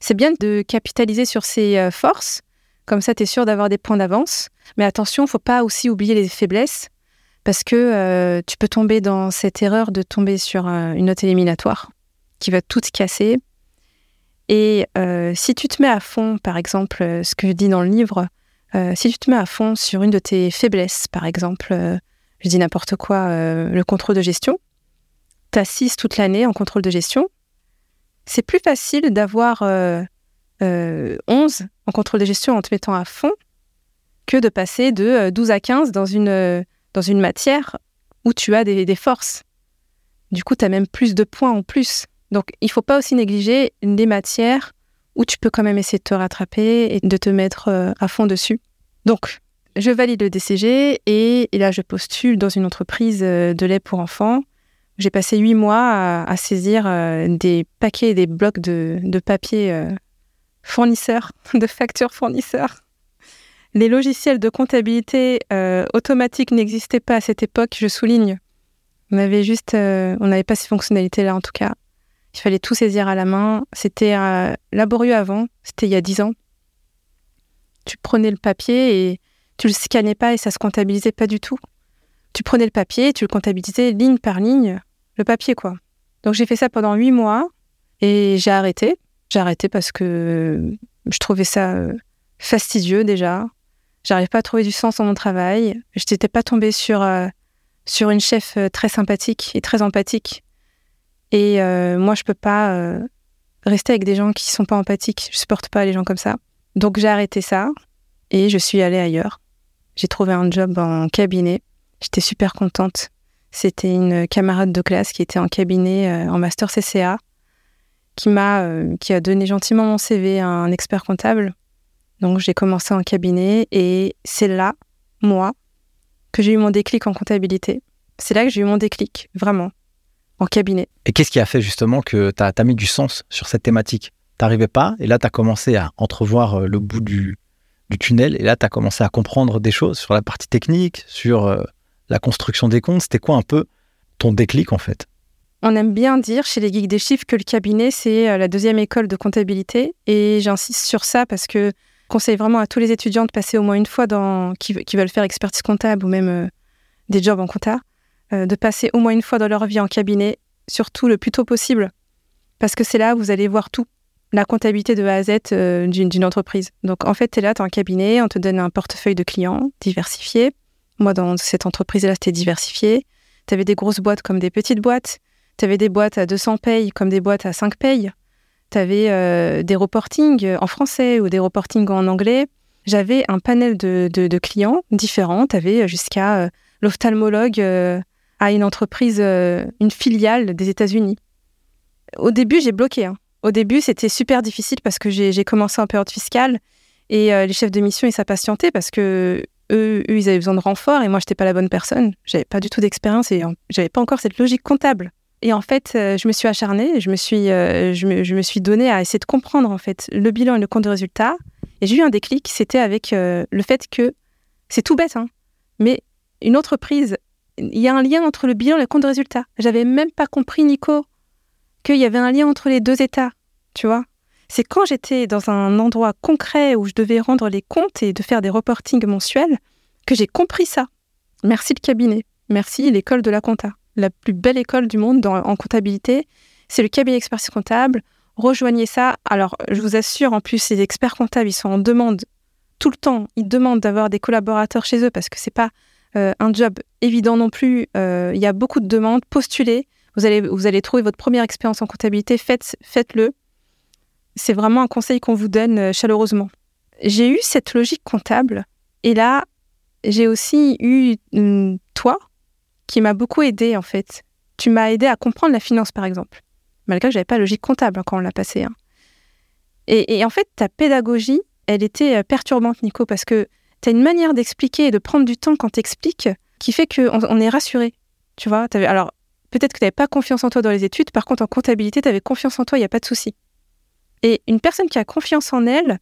B: C'est bien de capitaliser sur ses forces. Comme ça, tu es sûr d'avoir des points d'avance. Mais attention, faut pas aussi oublier les faiblesses. Parce que tu peux tomber dans cette erreur de tomber sur une note éliminatoire qui va tout casser et euh, si tu te mets à fond, par exemple, euh, ce que je dis dans le livre, euh, si tu te mets à fond sur une de tes faiblesses, par exemple, je dis n'importe quoi, le contrôle de gestion, tu assises toute l'année en contrôle de gestion, c'est plus facile d'avoir 11 en contrôle de gestion en te mettant à fond que de passer de 12 à 15 dans une, dans une matière où tu as des, des forces. Du coup, tu as même plus de points en plus. Donc, il ne faut pas aussi négliger des matières où tu peux quand même essayer de te rattraper et de te mettre euh, à fond dessus. Donc, je valide le DCG et, là, je postule dans une entreprise euh, de lait pour enfants. J'ai passé huit mois à, saisir euh, des paquets et des blocs de, papier fournisseurs, [LAUGHS] de factures fournisseurs. Les logiciels de comptabilité automatique n'existaient pas à cette époque, je souligne. On avait juste, on n'avait pas ces fonctionnalités-là en tout cas. Il fallait tout saisir à la main. C'était euh, laborieux avant, c'était il y a dix ans. Tu prenais le papier et tu le scannais pas et ça se comptabilisait pas du tout. Tu prenais le papier et tu le comptabilisais ligne par ligne, le papier quoi. Donc j'ai fait ça pendant huit mois et j'ai arrêté. J'ai arrêté parce que je trouvais ça euh, fastidieux déjà. J'arrivais pas à trouver du sens dans mon travail. Je n'étais pas tombée sur, euh, sur une chef très sympathique et très empathique et euh, moi, je peux pas euh, rester avec des gens qui sont pas empathiques. Je supporte pas les gens comme ça. Donc j'ai arrêté ça et je suis allée ailleurs. J'ai trouvé un job en cabinet. J'étais super contente. C'était une camarade de classe qui était en cabinet euh, en master CCA, qui m'a, qui a donné gentiment mon CV à un expert comptable. Donc j'ai commencé en cabinet et c'est là, moi, que j'ai eu mon déclic en comptabilité. C'est là que j'ai eu mon déclic, vraiment, en cabinet.
A: Et qu'est-ce qui a fait justement que tu as, mis du sens sur cette thématique? T'arrivais pas et là tu as commencé à entrevoir le bout du, du tunnel et là tu as commencé à comprendre des choses sur la partie technique, sur la construction des comptes, c'était quoi un peu ton déclic en fait?
B: On aime bien dire chez les geeks des chiffres que le cabinet, c'est euh, la deuxième école de comptabilité. Et j'insiste sur ça parce que je conseille vraiment à tous les étudiants de passer au moins une fois dans, qui, veulent faire expertise comptable ou même euh, des jobs en compta, euh, de passer au moins une fois dans leur vie en cabinet, surtout le plus tôt possible. Parce que c'est là où vous allez voir tout, la comptabilité de A à Z d'une entreprise. Donc en fait, tu es là, tu es en cabinet, on te donne un portefeuille de clients diversifié moi, dans cette entreprise-là, c'était diversifié. Tu avais des grosses boîtes comme des petites boîtes. Tu avais des boîtes à 200 payes comme des boîtes à 5 payes. Tu avais euh, des reportings en français ou des reportings en anglais. J'avais un panel de, clients différents. Tu avais jusqu'à euh, l'ophtalmologue euh, à une entreprise, une filiale des États-Unis. Au début, j'ai bloqué. Hein. Au début, c'était super difficile parce que j'ai commencé en période fiscale et les chefs de mission, ils s'impatientaient parce que eux, ils avaient besoin de renfort et moi, je n'étais pas la bonne personne. J'avais pas du tout d'expérience et j'avais pas encore cette logique comptable. Et en fait, euh, je me suis acharnée, je me suis, euh, je me, suis donnée à essayer de comprendre en fait le bilan et le compte de résultat. Et j'ai eu un déclic, c'était avec euh, le fait que c'est tout bête, hein, mais une entreprise, il y a un lien entre le bilan et le compte de résultat. J'avais même pas compris, Nico, qu'il y avait un lien entre les deux états, tu vois. C'est quand j'étais dans un endroit concret où je devais rendre les comptes et de faire des reportings mensuels que j'ai compris ça. Merci le cabinet. Merci l'école de la compta. La plus belle école du monde en comptabilité, c'est le cabinet expertise comptable. Rejoignez ça. Alors, je vous assure, en plus, les experts comptables, ils sont en demande tout le temps. Ils demandent d'avoir des collaborateurs chez eux parce que c'est pas un job évident non plus. Euh, il y a beaucoup de demandes. Postulez. Vous allez, vous allez trouver votre première expérience en comptabilité. Faites, faites-le c'est vraiment un conseil qu'on vous donne euh, chaleureusement. J'ai eu cette logique comptable et là, j'ai aussi eu toi qui m'a beaucoup aidé en fait. Tu m'as aidé à comprendre la finance par exemple, malgré que j'avais pas logique comptable hein, quand on l'a passé. Hein. Et, en fait, ta pédagogie, elle était euh, perturbante, Nico, parce que tu as une manière d'expliquer et de prendre du temps quand tu qui fait qu'on on est rassuré. Tu vois, alors peut-être que tu n'avais pas confiance en toi dans les études, par contre en comptabilité, tu avais confiance en toi, il n'y a pas de souci. Et une personne qui a confiance en elle,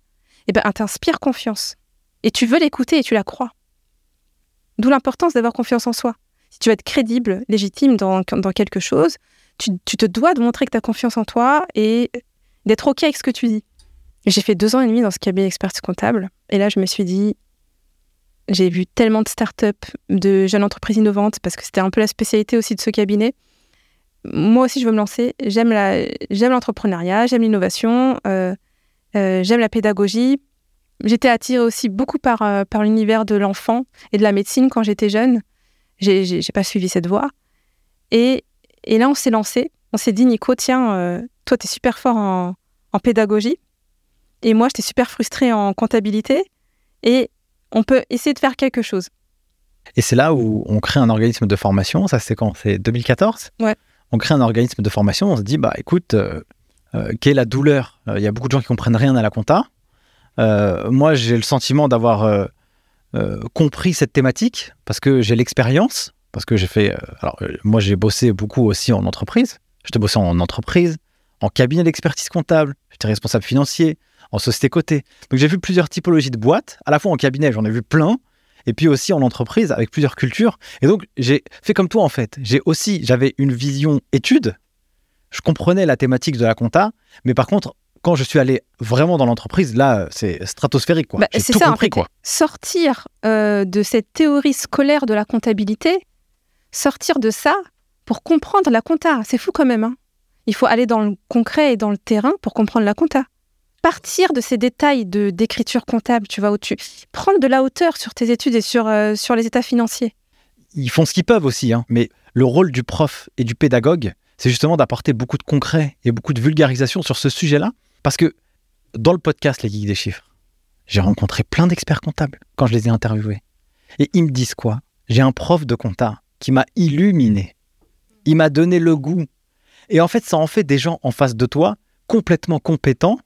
B: eh ben, elle t'inspire confiance. Et tu veux l'écouter et tu la crois. D'où l'importance d'avoir confiance en soi. Si tu veux être crédible, légitime dans, quelque chose, tu, te dois de montrer que tu as confiance en toi et d'être OK avec ce que tu dis. J'ai fait deux ans et demi dans ce cabinet expertise comptable. Et là, je me suis dit, j'ai vu tellement de startups, de jeunes entreprises innovantes, parce que c'était un peu la spécialité aussi de ce cabinet moi aussi, je veux me lancer. J'aime l'entrepreneuriat, j'aime l'innovation, euh, euh, j'aime la pédagogie. J'étais attirée aussi beaucoup par, euh, par l'univers de l'enfant et de la médecine quand j'étais jeune. J'ai, pas suivi cette voie. Et, et là, on s'est lancé. On s'est dit, Nico, tiens, toi, tu es super fort en, en pédagogie. Et moi, j'étais super frustrée en comptabilité. Et on peut essayer de faire quelque chose.
A: Et c'est là où on crée un organisme de formation. Ça, c'est quand? C'est 2014
B: Ouais
A: on crée un organisme de formation, on se dit, bah écoute, euh, euh, quelle est la douleur? Euh, Il y a beaucoup de gens qui comprennent rien à la compta. moi, j'ai le sentiment d'avoir compris cette thématique parce que j'ai l'expérience, parce que j'ai fait. alors, moi, j'ai bossé beaucoup aussi en entreprise. J'étais bossé en entreprise, en cabinet d'expertise comptable, j'étais responsable financier, en société cotée. Donc, j'ai vu plusieurs typologies de boîtes, à la fois en cabinet, j'en ai vu plein, et puis aussi en entreprise avec plusieurs cultures. Et donc, j'ai fait comme toi en fait. J'ai aussi, j'avais une vision étude. Je comprenais la thématique de la compta, mais par contre, quand je suis allé vraiment dans l'entreprise, là, c'est stratosphérique. Quoi.
B: Bah, c'est tout ça, compris. quoi. Sortir euh, de cette théorie scolaire de la comptabilité, sortir de ça pour comprendre la compta, c'est fou quand même. Hein. Il faut aller dans le concret et dans le terrain pour comprendre la compta partir de ces détails de d'écriture comptable, tu vois, où tu prendre de la hauteur sur tes études et sur, euh, sur les états financiers.
A: Ils font ce qu'ils peuvent aussi, hein, mais le rôle du prof et du pédagogue, c'est justement d'apporter beaucoup de concret et beaucoup de vulgarisation sur ce sujet-là, parce que dans le podcast Les Geeks des Chiffres, j'ai rencontré plein d'experts comptables quand je les ai interviewés. Et ils me disent quoi? J'ai un prof de compta qui m'a illuminé. Il m'a donné le goût. Et en fait, ça en fait des gens en face de toi complètement compétents,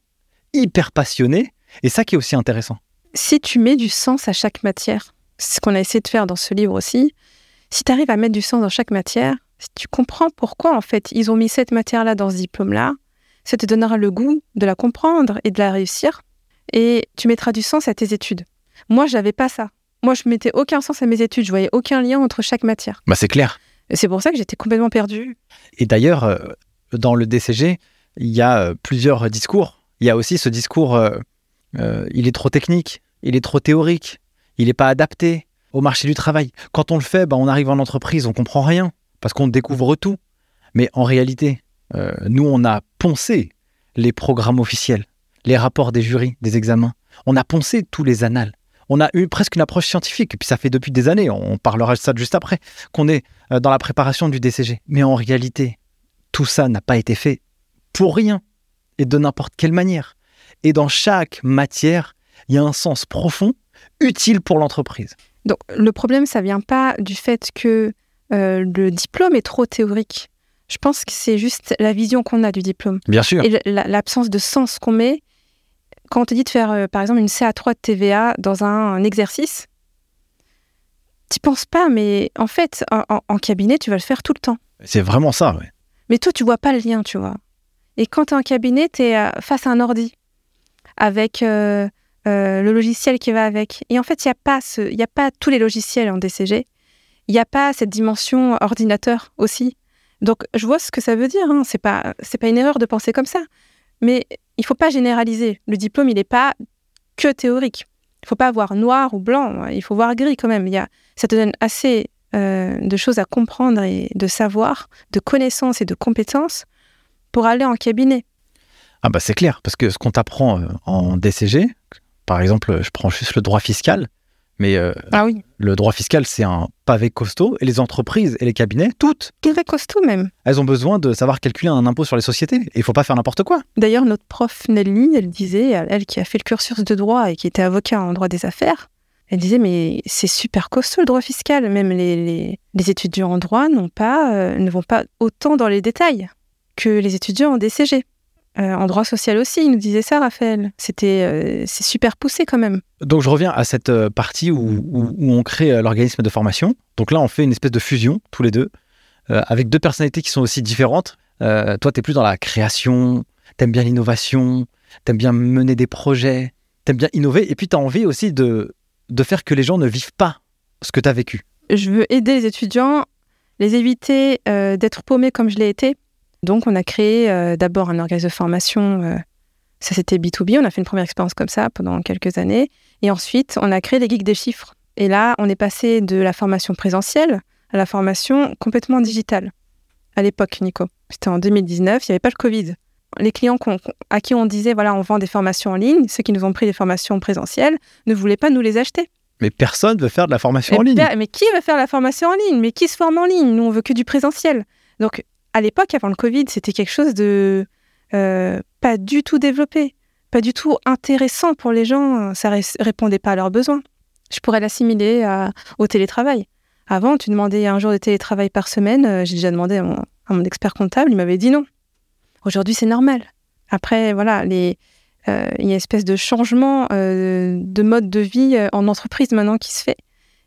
A: hyper passionnés. Et ça qui est aussi intéressant.
B: Si tu mets du sens à chaque matière, c'est ce qu'on a essayé de faire dans ce livre aussi, si tu arrives à mettre du sens dans chaque matière, si tu comprends pourquoi en fait ils ont mis cette matière-là dans ce diplôme-là, ça te donnera le goût de la comprendre et de la réussir. Et tu mettras du sens à tes études. Moi, j'avais pas ça. Moi, je mettais aucun sens à mes études. Je voyais aucun lien entre chaque matière.
A: Bah, c'est clair.
B: C'est pour ça que j'étais complètement perdue.
A: Et d'ailleurs, euh, dans le DCG, il y a euh, plusieurs discours. Il y a aussi ce discours, euh, il est trop technique, il est trop théorique, il n'est pas adapté au marché du travail. Quand on le fait, bah, on arrive en entreprise, on comprend rien parce qu'on découvre tout. Mais en réalité, nous, on a poncé les programmes officiels, les rapports des jurys, des examens. On a poncé tous les annales. On a eu presque une approche scientifique, et puis ça fait depuis des années, on parlera de ça juste après, qu'on est euh, dans la préparation du DCG. Mais en réalité, tout ça n'a pas été fait pour rien, et de n'importe quelle manière. Et dans chaque matière, il y a un sens profond, utile pour l'entreprise.
B: Donc le problème, ça vient pas du fait que euh, le diplôme est trop théorique. Je pense que c'est juste la vision qu'on a du diplôme.
A: Bien sûr.
B: Et l'absence de sens qu'on met. Quand on te dit de faire, euh, par exemple, une CA3 de TVA dans un, exercice, tu penses pas, mais en fait, en, cabinet, tu vas le faire tout le temps.
A: C'est vraiment ça, oui.
B: Mais toi, tu vois pas le lien, tu vois. Et quand tu es en cabinet, tu es euh, face à un ordi avec euh, le logiciel qui va avec. Et en fait, il n'y a, pas a pas tous les logiciels en DCG. Il n'y a pas cette dimension ordinateur aussi. Donc, je vois ce que ça veut dire. Hein. Pas, c'est pas une erreur de penser comme ça. Mais il faut pas généraliser. Le diplôme, il n'est pas que théorique. Il faut pas avoir noir ou blanc. Il faut voir gris quand même. Y a, ça te donne assez euh, de choses à comprendre et de savoir, de connaissances et de compétences pour aller en cabinet.
A: Ah bah c'est clair, parce que ce qu'on t'apprend euh, en DCG, par exemple, je prends juste le droit fiscal, mais euh,
B: ah oui.
A: le droit fiscal, c'est un pavé costaud. Et les entreprises et les cabinets, toutes.
B: Pavé costaud même.
A: Elles ont besoin de savoir calculer un impôt sur les sociétés. Et il faut pas faire n'importe quoi.
B: D'ailleurs, notre prof Nelly, elle disait, elle qui a fait le cursus de droit et qui était avocat en droit des affaires, elle disait, mais c'est super costaud le droit fiscal. Même les, les, étudiants en droit n'ont pas, euh, ne vont pas autant dans les détails que les étudiants en DCG. Euh, en droit social aussi, il nous disait ça, Raphaël. C'était, euh, c'est super poussé quand même.
A: Donc je reviens à cette euh, partie où, on crée l'organisme de formation. Donc là, on fait une espèce de fusion, tous les deux, avec deux personnalités qui sont aussi différentes. toi, tu es plus dans la création, t'aimes bien l'innovation, t'aimes bien mener des projets, t'aimes bien innover, et puis tu as envie aussi de, de faire que les gens ne vivent pas ce que tu as vécu.
B: Je veux aider les étudiants, les éviter d'être paumés comme je l'ai été donc, on a créé euh, d'abord un organisme de formation. Euh, ça, c'était B2B. On a fait une première expérience comme ça pendant quelques années. Et ensuite, on a créé les geeks des chiffres. Et là, on est passé de la formation présentielle à la formation complètement digitale. À l'époque, Nico. C'était en 2019. Il n'y avait pas le Covid. Les clients à qui on disait, voilà, on vend des formations en ligne, ceux qui nous ont pris des formations présentielles, ne voulaient pas nous les acheter.
A: Mais personne veut faire de la formation en ligne.
B: Mais qui veut faire la formation en ligne? Mais qui se forme en ligne? Nous, on veut que du présentiel. Donc, à l'époque, avant le Covid, c'était quelque chose de euh, pas du tout développé, pas du tout intéressant pour les gens. Ça répondait pas à leurs besoins. Je pourrais l'assimiler au télétravail. Avant, tu demandais un jour de télétravail par semaine. Euh, j'ai déjà demandé à mon, expert comptable, il m'avait dit non. Aujourd'hui, c'est normal. Après, voilà, euh, il y a une espèce de changement de mode de vie en entreprise maintenant qui se fait.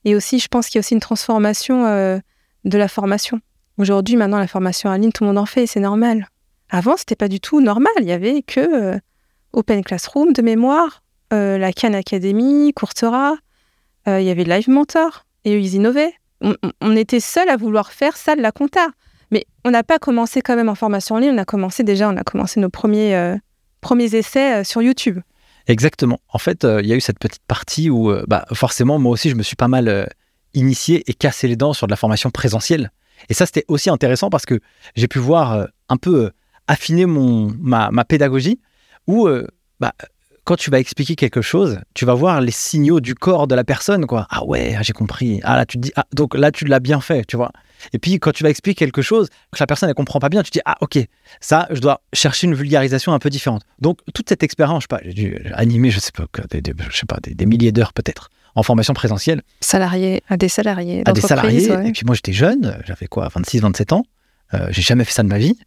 B: Et aussi, je pense qu'il y a aussi une transformation de la formation. Aujourd'hui, maintenant, la formation en ligne, tout le monde en fait, c'est normal. Avant, c'était pas du tout normal. Il y avait que euh, Open Classroom de mémoire, euh, la Khan Academy, Coursera, euh, il y avait Live Mentor, et eux, ils innovaient. On, était seul à vouloir faire ça de la compta. Mais on n'a pas commencé quand même en formation en ligne, on a commencé déjà, on a commencé nos premiers, premiers essais sur YouTube.
A: Exactement. En fait, il y a eu cette petite partie où, bah, forcément, moi aussi, je me suis pas mal initié et cassé les dents sur de la formation présentielle. Et ça, c'était aussi intéressant parce que j'ai pu voir euh, un peu euh, affiner mon, ma, pédagogie où euh, bah, quand tu vas expliquer quelque chose, tu vas voir les signaux du corps de la personne. quoi. Ah ouais, ah, j'ai compris. Ah là, tu dis, ah, donc là, tu l'as bien fait, tu vois. Et puis, quand tu vas expliquer quelque chose que la personne ne comprend pas bien, tu te dis, ah ok, ça, je dois chercher une vulgarisation un peu différente. Donc, toute cette expérience, je sais pas, j'ai dû animer, je sais pas, je sais pas, des, milliers d'heures peut-être en formation présentielle.
B: Salariés, à des salariés.
A: À des salariés.
B: ouais.
A: Et puis moi, j'étais jeune, j'avais quoi, 26, 27 ans. Euh, j'ai jamais fait ça de ma vie.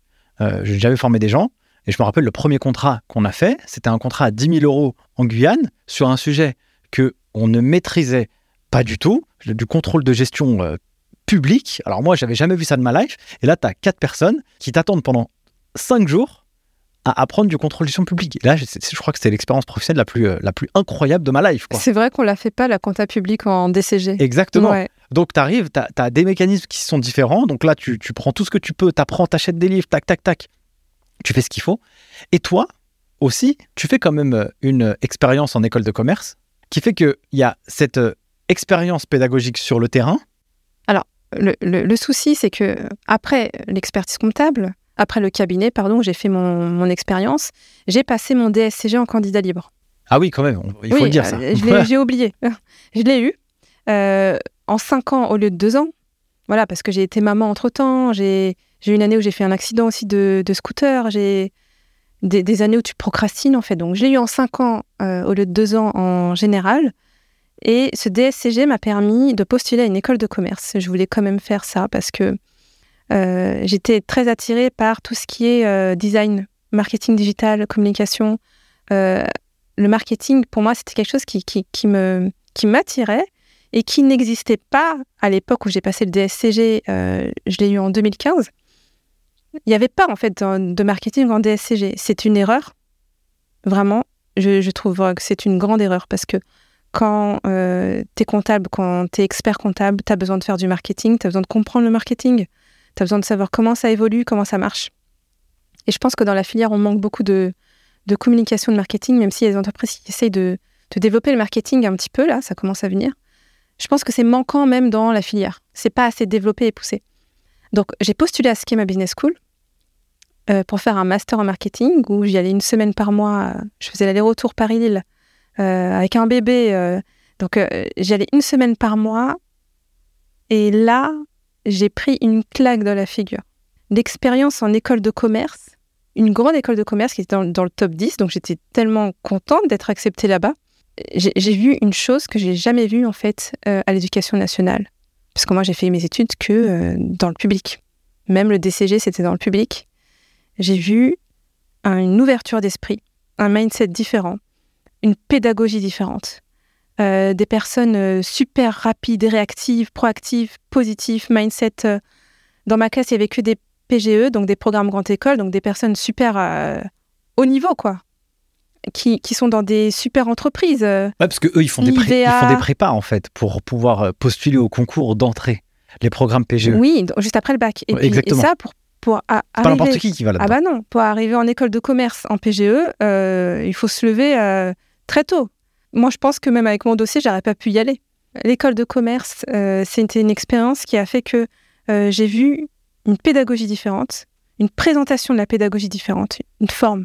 A: Euh, j'ai jamais formé des gens. Et je me rappelle le premier contrat qu'on a fait, c'était un contrat à 10 000 euros en Guyane sur un sujet que on ne maîtrisait pas du tout, du contrôle de gestion euh, public. Alors moi, j'avais jamais vu ça de ma life. Et là, tu as quatre personnes qui t'attendent pendant cinq jours à apprendre du contrôle gestion publique. Et là, je, je crois que c'était l'expérience professionnelle la plus, euh, la plus incroyable de ma life.
B: C'est vrai qu'on la fait pas, la compta publique en DCG.
A: Exactement.
B: Ouais.
A: Donc, tu arrives, tu as, des mécanismes qui sont différents. Donc là, tu, tu prends tout ce que tu peux, tu apprends, tu achètes des livres, tac, tac, tac. Tu fais ce qu'il faut. Et toi aussi, tu fais quand même euh, une expérience en école de commerce qui fait qu'il y a cette euh, expérience pédagogique sur le terrain.
B: Le, le- le souci, c'est que après l'expertise comptable, après le cabinet, pardon, où j'ai fait mon, mon expérience, j'ai passé mon DSCG en candidat libre.
A: Ah oui, quand même, il faut
B: oui,
A: le dire ça.
B: euh, je l'ai- [LAUGHS] j'ai oublié. [LAUGHS] je l'ai eu euh, en cinq ans au lieu de deux ans. Voilà, parce que j'ai été maman entre-temps. J'ai j'ai eu une année où j'ai fait un accident aussi de, de scooter. J'ai des, des années où tu procrastines, en fait. Donc, je l'ai eu en cinq ans euh, au lieu de deux ans en général. Et ce DSCG m'a permis de postuler à une école de commerce. Je voulais quand même faire ça parce que j'étais très attirée par tout ce qui est euh, design, marketing digital, communication. Euh, le marketing, pour moi, c'était quelque chose qui, me, qui m'attirait et qui n'existait pas à l'époque où j'ai passé le DSCG. euh, je l'ai eu en 2015. Il n'y avait pas, en fait, de marketing en DSCG. C'est une erreur. Vraiment, je, je trouve que c'est une grande erreur parce que quand tu es comptable, quand tu es expert comptable, tu as besoin de faire du marketing, tu as besoin de comprendre le marketing, tu as besoin de savoir comment ça évolue, comment ça marche. Et je pense que dans la filière, on manque beaucoup de, communication, de marketing, même si les entreprises qui essayent de, développer le marketing un petit peu, là, ça commence à venir. Je pense que c'est manquant même dans la filière. C'est pas assez développé et poussé. Donc, j'ai postulé à Schema Business School euh, pour faire un master en marketing où j'y allais une semaine par mois. Je faisais l'aller-retour Paris-Lille euh, avec un bébé. euh, donc, j'y allais une semaine par mois. Et là, j'ai pris une claque dans la figure. L'expérience en école de commerce, une grande école de commerce qui était dans, le top 10, donc j'étais tellement contente d'être acceptée là-bas. J'ai vu une chose que j'ai jamais vue en fait euh, à l'éducation nationale. Parce que moi, j'ai fait mes études que euh, dans le public. Même le DCG, c'était dans le public. J'ai vu un- une ouverture d'esprit, un mindset différent, une pédagogie différente. Euh, des personnes euh, super rapides, réactives, proactives, positives, mindset. euh, dans ma classe, il y avait que des PGE, donc des programmes grande école, donc des personnes super euh, haut niveau, quoi. Qui, qui sont dans des super entreprises.
A: Ouais, parce que eux, ils font, des pré- ils font des prépas, en fait, pour pouvoir postuler au concours d'entrée. Les programmes PGE.
B: Oui, donc, juste après le bac. Et,
A: Ouais,
B: puis, et
A: exactement.
B: ça, pour, pour a-
A: C'est pas
B: arriver...
A: n'importe qui qui va là-dedans.
B: Ah bah non, pour arriver en école de commerce en PGE, euh, il faut se lever euh, très tôt. Moi, je pense que même avec mon dossier, j'aurais pas pu y aller. L'école de commerce, euh, c'était une expérience qui a fait que euh, j'ai vu une pédagogie différente, une présentation de la pédagogie différente, une forme.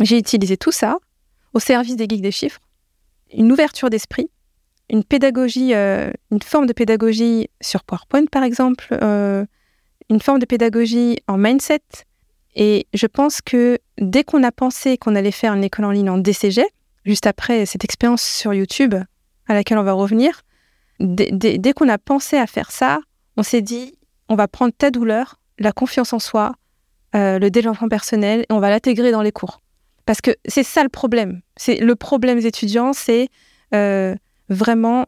B: J'ai utilisé tout ça au service des geeks des chiffres, une ouverture d'esprit, une pédagogie, euh, une forme de pédagogie sur PowerPoint par exemple, une forme de pédagogie en mindset. Et je pense que dès qu'on a pensé qu'on allait faire une école en ligne en DCG, juste après cette expérience sur YouTube à laquelle on va revenir, dès, qu'on a pensé à faire ça, on s'est dit, on va prendre ta douleur, la confiance en soi, euh, le développement personnel, et on va l'intégrer dans les cours. Parce que c'est ça le problème. C'est le problème des étudiants, c'est euh, vraiment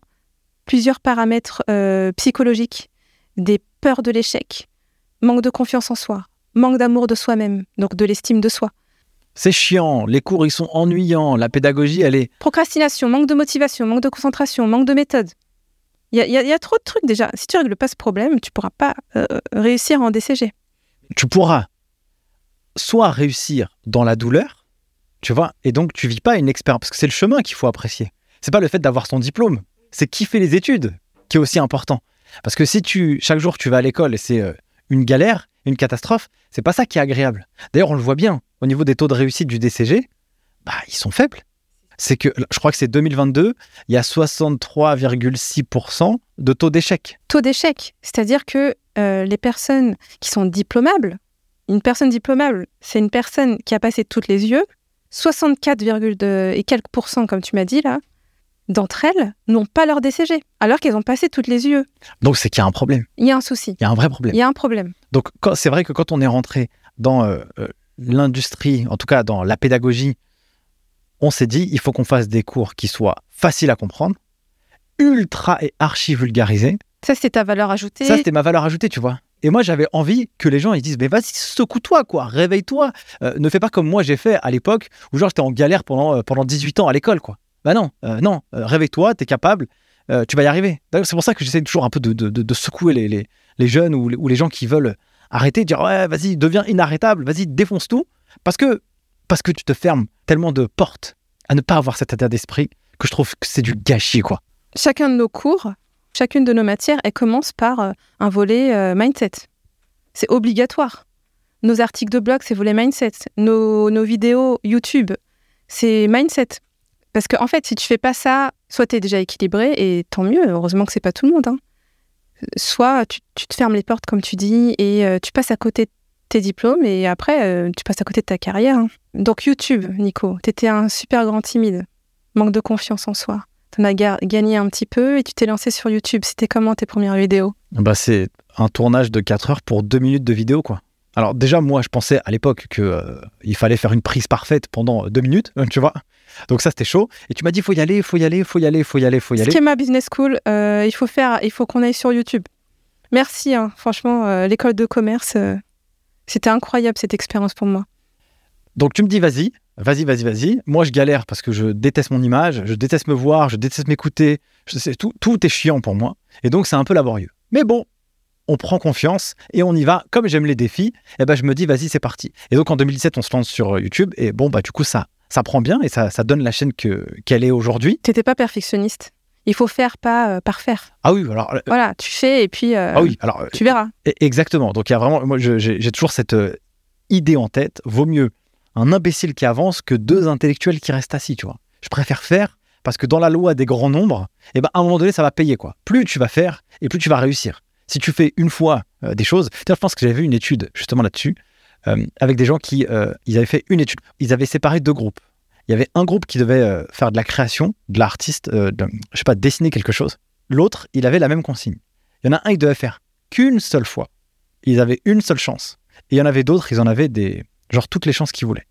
B: plusieurs paramètres euh, psychologiques, des peurs de l'échec, manque de confiance en soi, manque d'amour de soi-même, donc de l'estime de soi.
A: C'est chiant, les cours, ils sont ennuyants, la pédagogie, elle est...
B: Procrastination, manque de motivation, manque de concentration, manque de méthode. Il y a, y y trop de trucs déjà. Si tu règles pas ce problème, tu pourras pas euh, réussir en DCG.
A: Tu pourras soit réussir dans la douleur, tu vois, et donc tu vis pas une expérience, parce que c'est le chemin qu'il faut apprécier. C'est pas le fait d'avoir son diplôme, c'est kiffer les études qui est aussi important. Parce que si tu, chaque jour tu vas à l'école et c'est euh, une galère, une catastrophe, c'est pas ça qui est agréable. D'ailleurs, on le voit bien, au niveau des taux de réussite du DCG, bah, ils sont faibles. C'est que, je crois que c'est 2022, il y a 63,6% de taux d'échec.
B: Taux d'échec, c'est-à-dire que euh, les personnes qui sont diplomables, une personne diplômable, c'est une personne qui a passé toutes les yeux, 64, de- et quelques pourcents, comme tu m'as dit là, d'entre elles n'ont pas leur DCG, alors qu'elles ont passé toutes les UE.
A: Donc c'est qu'il y a un problème.
B: Il y a un souci.
A: Il y a un vrai problème.
B: Il y a un problème.
A: Donc c'est vrai que quand on est rentré dans euh, euh, l'industrie, en tout cas dans la pédagogie, on s'est dit il faut qu'on fasse des cours qui soient faciles à comprendre, ultra et archi vulgarisés.
B: Ça, c'est ta valeur ajoutée?
A: Ça, c'était ma valeur ajoutée, tu vois. Et moi, j'avais envie que les gens ils disent mais vas-y, secoue-toi, quoi, réveille-toi. Euh, ne fais pas comme moi j'ai fait à l'époque où genre j'étais en galère pendant, euh, pendant 18 ans à l'école, quoi. Bah non, euh, non, euh, réveille-toi, t'es capable, tu vas y arriver. C'est pour ça que j'essaie toujours un peu de, de- secouer les, les- les jeunes ou les gens qui veulent arrêter, dire ouais, vas-y, deviens inarrêtable, vas-y, défonce tout. Parce que, parce que tu te fermes tellement de portes à ne pas avoir cet état d'esprit que je trouve que c'est du gâchis, quoi.
B: Chacun de nos cours, chacune de nos matières, elle commence par euh, un volet euh, mindset. C'est obligatoire. Nos articles de blog, c'est volet mindset. Nos, nos vidéos YouTube, c'est mindset. Parce qu'en en fait, si tu fais pas ça, soit tu es déjà équilibré, et tant mieux, heureusement que c'est pas tout le monde. hein. Soit tu, tu te fermes les portes, comme tu dis, et euh, tu passes à côté de tes diplômes, et après, euh, tu passes à côté de ta carrière. hein. Donc YouTube, Nico, tu étais un super grand timide, manque de confiance en soi. T'en as ga- gagné un petit peu et tu t'es lancé sur YouTube. C'était comment tes premières vidéos?
A: Bah, c'est un tournage de 4 heures pour 2 minutes de vidéo, quoi. Alors déjà, moi, je pensais à l'époque que euh, fallait faire une prise parfaite pendant 2 minutes, tu vois. Donc ça, c'était chaud. Et tu m'as dit, faut y aller, faut y aller, faut y aller, faut y aller, faut y aller.
B: Schema Business School, euh, il faut faire, il faut qu'on aille sur YouTube. Merci, hein. franchement, euh, l'école de commerce, euh, c'était incroyable cette expérience pour moi.
A: Donc tu me dis, vas-y, vas-y, vas-y, vas-y. Moi, je galère parce que je déteste mon image, je déteste me voir, je déteste m'écouter. Tout, tout est chiant pour moi. Et donc, c'est un peu laborieux. Mais bon, on prend confiance et on y va. Comme j'aime les défis, eh ben, je me dis, vas-y, c'est parti. Et donc, en 2017, on se lance sur euh, YouTube. Et bon, bah, du coup, ça, ça prend bien et ça, ça donne la chaîne que, qu'elle est aujourd'hui.
B: T'étais pas perfectionniste. Il faut faire, pas euh, parfaire.
A: Ah oui, alors. euh,
B: Voilà, tu fais et puis euh,
A: ah oui, alors.
B: tu verras.
A: E- Exactement. Donc il y a vraiment, moi je- j'ai j'ai toujours cette idée en tête. Vaut mieux un imbécile qui avance que deux intellectuels qui restent assis, tu vois. Je préfère faire parce que dans la loi des grands nombres, eh ben à un moment donné ça va payer quoi. Plus tu vas faire et plus tu vas réussir. Si tu fais une fois euh, des choses, je pense que j'avais vu une étude justement là-dessus euh, avec des gens qui euh, ils avaient fait une étude. Ils avaient séparé deux groupes. Il y avait un groupe qui devait faire de la création, de l'artiste, de- je sais pas, dessiner quelque chose. L'autre, il avait la même consigne. Il y en a un, il devait faire qu'une seule fois. Ils avaient une seule chance. Et il y en avait d'autres, ils en avaient des, genre toutes les chances qu'ils voulaient.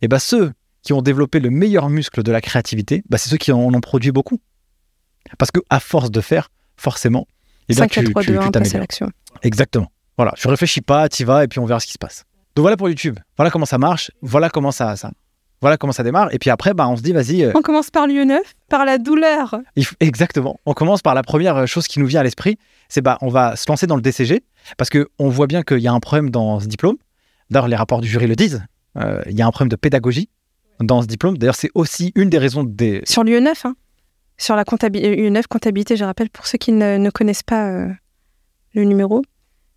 A: Et bah ceux qui ont développé le meilleur muscle de la créativité, bah, c'est ceux qui en ont produit beaucoup. Parce que à force de faire, forcément, eh bien,
B: 5, 4,
A: tu,
B: 3,
A: tu,
B: 2, 1,
A: tu
B: passe à l'action.
A: Exactement. Voilà, tu réfléchis pas, tu vas et puis on verra ce qui se passe. Donc voilà pour YouTube. Voilà comment ça marche. Voilà comment ça, ça voilà comment ça démarre. Et puis après, bah, on se dit, vas-y. euh,
B: On commence par lieu neuf, par la douleur.
A: exactement. On commence par la première chose qui nous vient à l'esprit, c'est bah on va se lancer dans le DCG parce que on voit bien qu'il y a un problème dans ce diplôme. D'ailleurs, les rapports du jury le disent. Euh, il y a un problème de pédagogie dans ce diplôme. D'ailleurs, c'est aussi une des raisons des.
B: Sur lieu neuf, hein. Sur la comptabilité, neuf, comptabilité, je rappelle pour ceux qui ne, connaissent pas euh, le numéro,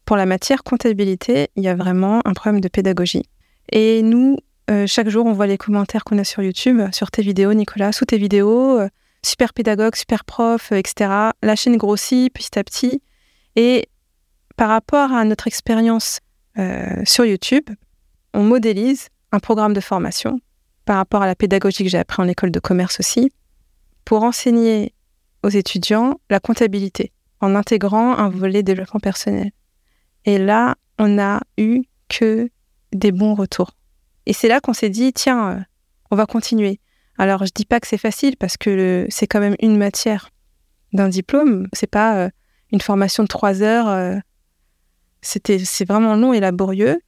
B: pour la matière comptabilité, il y a vraiment un problème de pédagogie. Et nous, euh, chaque jour, on voit les commentaires qu'on a sur YouTube, sur tes vidéos, Nicolas, sous tes vidéos, euh, super pédagogue, super prof, etc. La chaîne grossit petit à petit. Et par rapport à notre expérience sur YouTube, on modélise un programme de formation par rapport à la pédagogie que j'ai appris en école de commerce aussi, pour enseigner aux étudiants la comptabilité en intégrant un volet développement personnel. Et là, on n'a eu que des bons retours. Et c'est là qu'on s'est dit, tiens, euh, on va continuer. Alors, je dis pas que c'est facile parce que c'est quand même une matière d'un diplôme. C'est pas euh, une formation de trois heures. euh, c'était, c'est vraiment long et laborieux.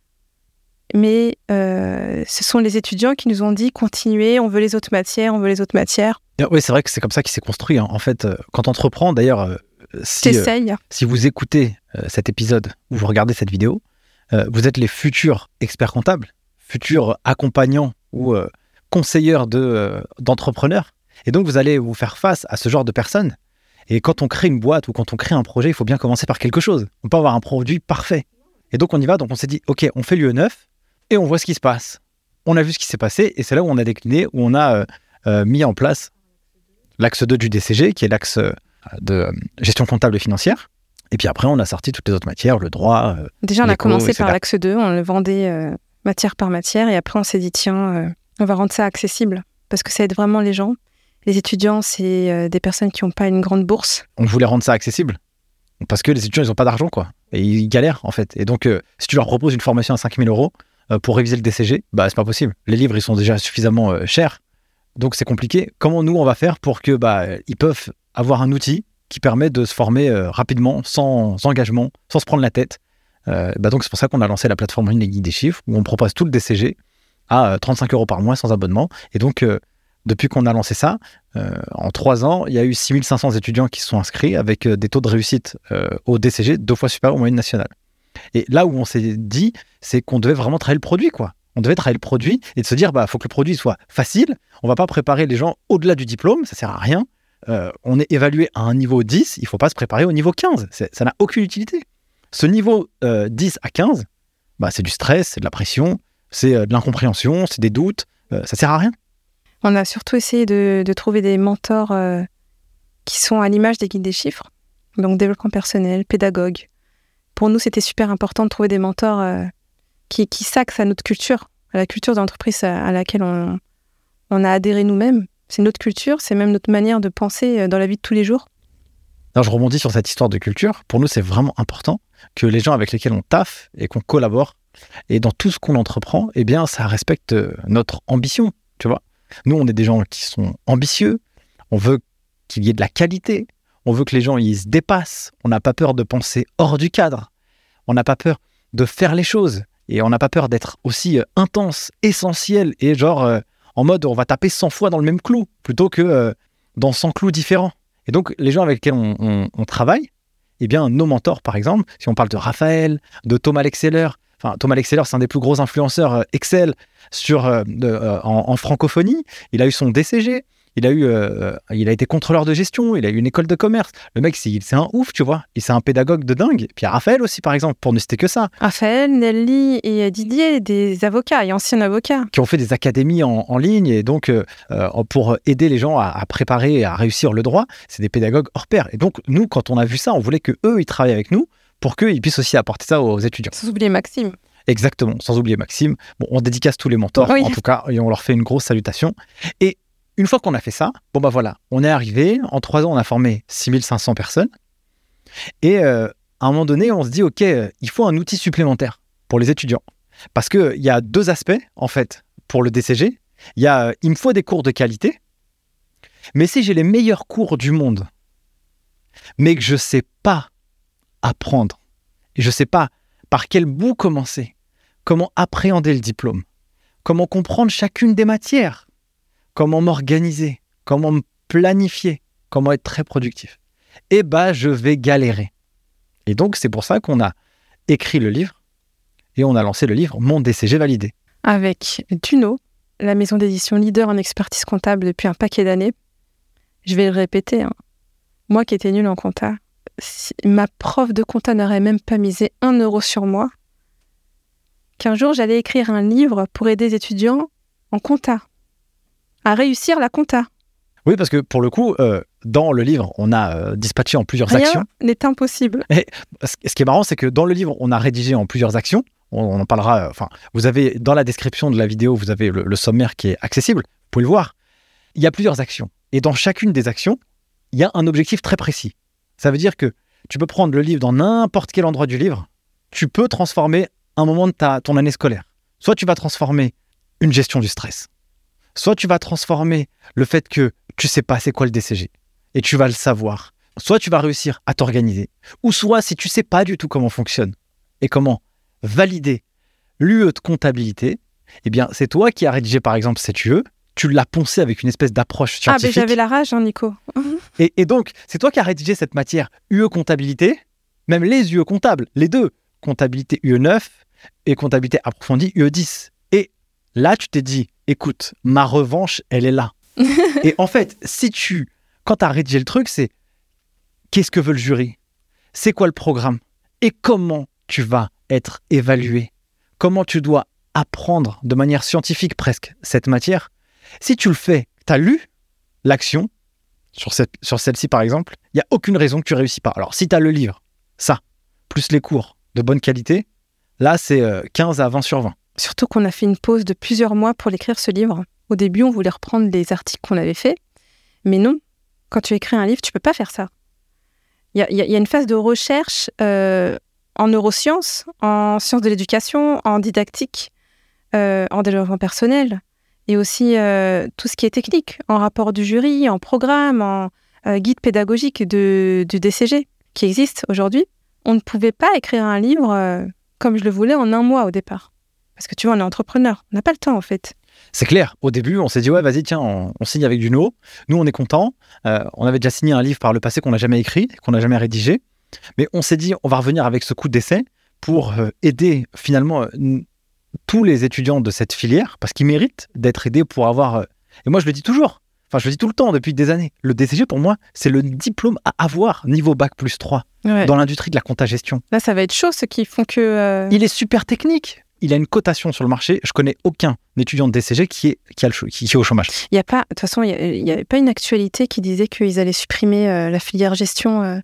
B: Mais ce sont les étudiants qui nous ont dit continuez, on veut les autres matières, on veut les autres matières.
A: Oui, c'est vrai que c'est comme ça qu'il s'est construit. hein. En fait, euh, quand on entreprend, d'ailleurs, euh, si, euh, si vous écoutez cet épisode ou vous regardez cette vidéo, vous êtes les futurs experts comptables, futurs accompagnants ou conseilleurs de, d'entrepreneurs. Et donc, vous allez vous faire face à ce genre de personnes. Et quand on crée une boîte ou quand on crée un projet, il faut bien commencer par quelque chose. On peut avoir un produit parfait. Et donc, on y va. Donc, on s'est dit, OK, on fait l'UE 9 et on voit ce qui se passe. On a vu ce qui s'est passé et c'est là où on a décliné, où on a euh, mis en place l'axe 2 du DCG, qui est l'axe euh, de euh, gestion comptable et financière. Et puis après, on a sorti toutes les autres matières, le droit. euh,
B: Déjà, on a commencé par l'axe 2, on le vendait euh, matière par matière, et après on s'est dit, tiens, euh, on va rendre ça accessible, parce que ça aide vraiment les gens. les étudiants, c'est euh, des personnes qui n'ont pas une grande bourse.
A: On voulait rendre ça accessible. Parce que les étudiants, ils n'ont pas d'argent, quoi. Et ils galèrent, en fait. Et donc, si tu leur proposes une formation à 5000 euros pour réviser le DCG, bah, c'est pas possible. Les livres, ils sont déjà suffisamment chers. Donc, c'est compliqué. Comment nous, on va faire pour que bah, ils peuvent avoir un outil qui permet de se former euh, rapidement, sans engagement, sans se prendre la tête? Euh, bah, Donc, c'est pour ça qu'on a lancé la plateforme ligne des Chiffres, où on propose tout le DCG à euh, 35 euros par mois sans abonnement. Et donc, euh, depuis qu'on a lancé ça, euh, en trois ans, il y a eu 6500 étudiants qui se sont inscrits avec euh, des taux de réussite euh, au DCG deux fois supérieurs aux moyennes nationales. Et là où on s'est dit, c'est qu'on devait vraiment travailler le produit, quoi. On devait travailler le produit et de se dire, bah, faut que le produit soit facile. On va pas préparer les gens au-delà du diplôme, ça sert à rien. Euh, on est évalué à un niveau 10, il faut pas se préparer au niveau 15. C'est- Ça n'a aucune utilité. Ce niveau euh, 10 à 15, bah, c'est du stress, c'est de la pression, c'est euh, de l'incompréhension, c'est des doutes. euh, ça sert à rien.
B: On a surtout essayé de, trouver des mentors euh, qui sont à l'image des guides des chiffres, donc développement personnel, pédagogue. Pour nous, c'était super important de trouver des mentors euh, qui, qui s'axent à notre culture, à la culture d'entreprise à, laquelle on, on a adhéré nous-mêmes. C'est notre culture, c'est même notre manière de penser euh, dans la vie de tous les jours.
A: Alors, je rebondis sur cette histoire de culture. Pour nous, c'est vraiment important que les gens avec lesquels on taffe et qu'on collabore, et dans tout ce qu'on entreprend, eh bien, ça respecte euh, notre ambition, tu vois. Nous, on est des gens qui sont ambitieux, on veut qu'il y ait de la qualité, on veut que les gens ils se dépassent, on n'a pas peur de penser hors du cadre, on n'a pas peur de faire les choses, et on n'a pas peur d'être aussi euh, intense, essentiel, et genre euh, en mode on va taper 100 fois dans le même clou, plutôt que euh, dans 100 clous différents. Et donc, les gens avec lesquels on, travaille, eh bien, nos mentors, par exemple, si on parle de Raphaël, de Thomas Lexeller, enfin, Thomas Lexeller, c'est un des plus gros influenceurs Excel sur, en francophonie. Il a eu son DCG, il a, eu, euh, il a été contrôleur de gestion, il a eu une école de commerce. Le mec, c'est c'est un ouf, tu vois. Et c'est un pédagogue de dingue. Puis il y a Raphaël aussi, par exemple, pour ne citer que ça,
B: Raphaël, Nelly et Didier, des avocats et anciens avocats.
A: qui ont fait des académies en, en ligne et donc euh, euh, pour aider les gens à, à préparer et à réussir le droit, c'est des pédagogues hors pair. Et donc nous, quand on a vu ça, on voulait que eux, ils travaillent avec nous pour qu'ils puissent aussi apporter ça aux étudiants.
B: Sans oublier Maxime.
A: Exactement, sans oublier Maxime. Bon, on dédicace tous les mentors,
B: Oui.
A: en tout cas, et on leur fait une grosse salutation. Et une fois qu'on a fait ça, bon bah voilà, on est arrivé, en trois ans, on a formé 6500 personnes. Et euh, à un moment donné, on se dit, OK, euh, il faut un outil supplémentaire pour les étudiants. Parce qu'il y a deux aspects, en fait, pour le DCG. Il a, euh, il me faut des cours de qualité, mais si j'ai les meilleurs cours du monde, mais que je ne sais pas apprendre, je ne sais pas par quel bout commencer, comment appréhender le diplôme, comment comprendre chacune des matières, comment m'organiser, comment me planifier, comment être très productif, eh ben je vais galérer. Et donc c'est pour ça qu'on a écrit le livre et on a lancé le livre Mon DCG validé.
B: avec Duno, la maison d'édition leader en expertise comptable depuis un paquet d'années. Je vais le répéter. hein. Moi qui étais nulle en compta, ma prof de compta n'aurait même pas misé un euro sur moi, qu'un jour j'allais écrire un livre pour aider les étudiants en compta, à réussir la compta.
A: Oui, parce que pour le coup, euh, dans le livre, on a euh, dispatché en plusieurs
B: Rien
A: actions.
B: n'est impossible.
A: Ce ce qui est marrant, c'est que dans le livre, on a rédigé en plusieurs actions. On, on en parlera. euh, Enfin, vous avez dans la description de la vidéo, vous avez le, le sommaire qui est accessible. Vous pouvez le voir. Il y a plusieurs actions. Et dans chacune des actions, il y a un objectif très précis. Ça veut dire que tu peux prendre le livre dans n'importe quel endroit du livre. Tu peux transformer un moment de ta, ton année scolaire. Soit tu vas transformer une gestion du stress. Soit tu vas transformer le fait que tu sais pas c'est quoi le DCG. Et tu vas le savoir. Soit tu vas réussir à t'organiser ou soit si tu sais pas du tout comment fonctionne et comment valider l'UE de comptabilité, eh bien c'est toi qui as rédigé par exemple cette UE, tu l'as poncé avec une espèce d'approche
B: Ah, ben
A: scientifique.
B: j'avais la rage, hein, Nico. [LAUGHS]
A: et, et donc c'est toi qui as rédigé cette matière UE comptabilité, même les UE comptables, les deux, comptabilité UE9 et comptabilité approfondie UE10. Et là tu t'es dit, écoute, ma revanche, elle est là. [LAUGHS] et en fait, si tu, quand tu as rédigé le truc, c'est qu'est-ce que veut le jury? C'est quoi le programme? Et comment tu vas être évalué? Comment tu dois apprendre de manière scientifique presque cette matière? Si tu le fais, tu as lu l'action sur, cette, sur celle-ci par exemple, il n'y a aucune raison que tu réussis pas. Alors si tu as le livre, ça, plus les cours de bonne qualité, là c'est euh, 15 à 20 sur 20.
B: Surtout qu'on a fait une pause de plusieurs mois pour l'écrire ce livre. Au début, on voulait reprendre les articles qu'on avait faits, Mais non, quand tu écris un livre, tu peux pas faire ça. Il y a, une phase de recherche euh, en neurosciences, en sciences de l'éducation, en didactique, euh, en développement personnel, et aussi euh, tout ce qui est technique, en rapport du jury, en programme, en guide pédagogique du DCG qui existe aujourd'hui. On ne pouvait pas écrire un livre comme je le voulais en un mois au départ. Parce que tu vois, on est entrepreneur, on n'a pas le temps en fait.
A: C'est clair. Au début, on s'est dit, ouais, vas-y, tiens, on, signe avec Juno. Nous, on est content. Euh, on avait déjà signé un livre par le passé qu'on n'a jamais écrit, qu'on n'a jamais rédigé. Mais on s'est dit, on va revenir avec ce coup d'essai pour euh, aider finalement euh, tous les étudiants de cette filière, parce qu'ils méritent d'être aidés pour avoir. et moi, je le dis toujours. Enfin, je le dis tout le temps depuis des années. Le DCG, pour moi, c'est le diplôme à avoir niveau bac plus 3 dans l'industrie de la compta gestion.
B: Là, ça va être chaud, ceux qui font que.
A: Il est super technique il a une cotation sur le marché. Je connais aucun étudiant de DCG qui est, qui, a le, qui, est au chômage.
B: Il y a pas, de toute façon, il n'y avait pas une actualité qui disait qu'ils allaient supprimer euh, la filière gestion euh,